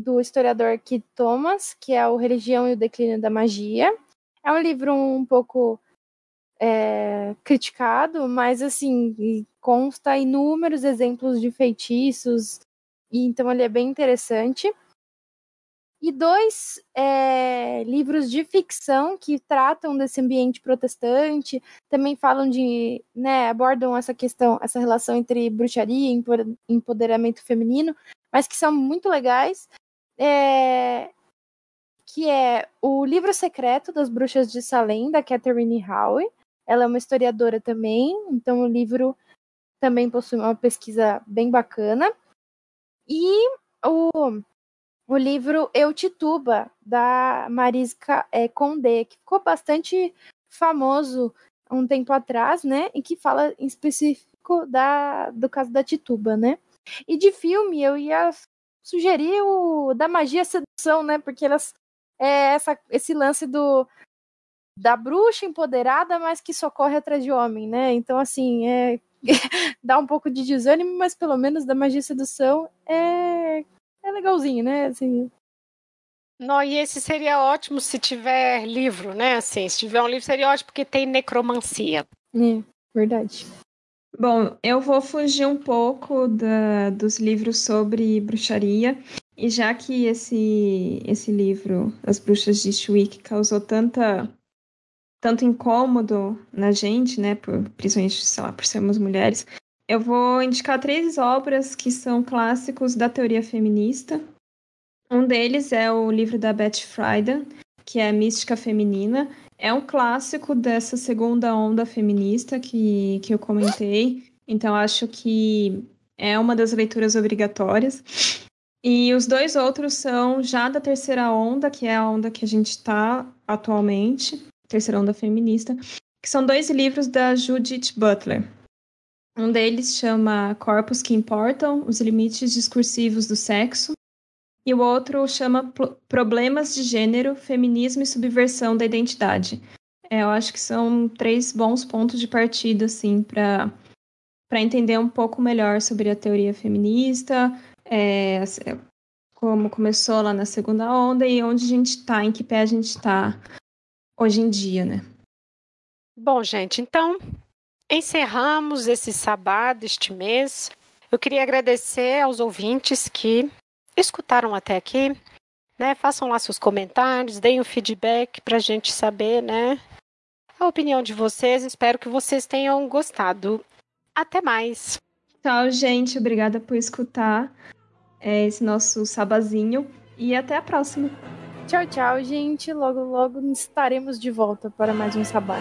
do historiador Keith Thomas, que é o Religião e o Declínio da Magia. É um livro um pouco é, criticado, mas assim, consta inúmeros exemplos de feitiços, e então ele é bem interessante e dois é, livros de ficção que tratam desse ambiente protestante, também falam de, né, abordam essa questão, essa relação entre bruxaria e empoderamento feminino, mas que são muito legais. É, que é o Livro Secreto das Bruxas de Salem, da Catherine Howe. Ela é uma historiadora também, então o livro também possui uma pesquisa bem bacana. E o o livro Eu Tituba, da Mariska é, Condé, que ficou bastante famoso um tempo atrás, né? E que fala em específico da, do caso da Tituba, né? E de filme eu ia sugerir o da magia sedução, né? Porque elas é essa, esse lance do da bruxa empoderada, mas que só corre atrás de homem, né? Então assim, é dá um pouco de desânimo, mas pelo menos da magia sedução é é legalzinho, né? Assim. Não, e esse seria ótimo se tiver livro, né? Assim, se tiver um livro seria ótimo porque tem necromancia. É, verdade. Bom, eu vou fugir um pouco da, dos livros sobre bruxaria. E já que esse, esse livro, As Bruxas de Schwick, causou tanta, tanto incômodo na gente, né? Por, principalmente, sei lá, por sermos mulheres, eu vou indicar três obras que são clássicos da teoria feminista. Um deles é o livro da Beth Friedan, que é Mística Feminina. É um clássico dessa segunda onda feminista que, que eu comentei. Então, acho que é uma das leituras obrigatórias. E os dois outros são já da terceira onda, que é a onda que a gente está atualmente, terceira onda feminista, que são dois livros da Judith Butler. Um deles chama Corpos que Importam: Os Limites Discursivos do Sexo. E o outro chama Problemas de Gênero, Feminismo e Subversão da Identidade. É, eu acho que são três bons pontos de partida, assim, para entender um pouco melhor sobre a teoria feminista, é, como começou lá na segunda onda e onde a gente está, em que pé a gente está hoje em dia, né? Bom, gente, então Encerramos esse sabá deste mês. Eu queria agradecer aos ouvintes que escutaram até aqui. Né? Façam lá seus comentários, deem o feedback para a gente saber né, a opinião de vocês. Espero que vocês tenham gostado. Até mais. Tchau, gente. Obrigada por escutar é, esse nosso sabazinho. E até a próxima. Tchau, tchau, gente. Logo, logo estaremos de volta para mais um sabá.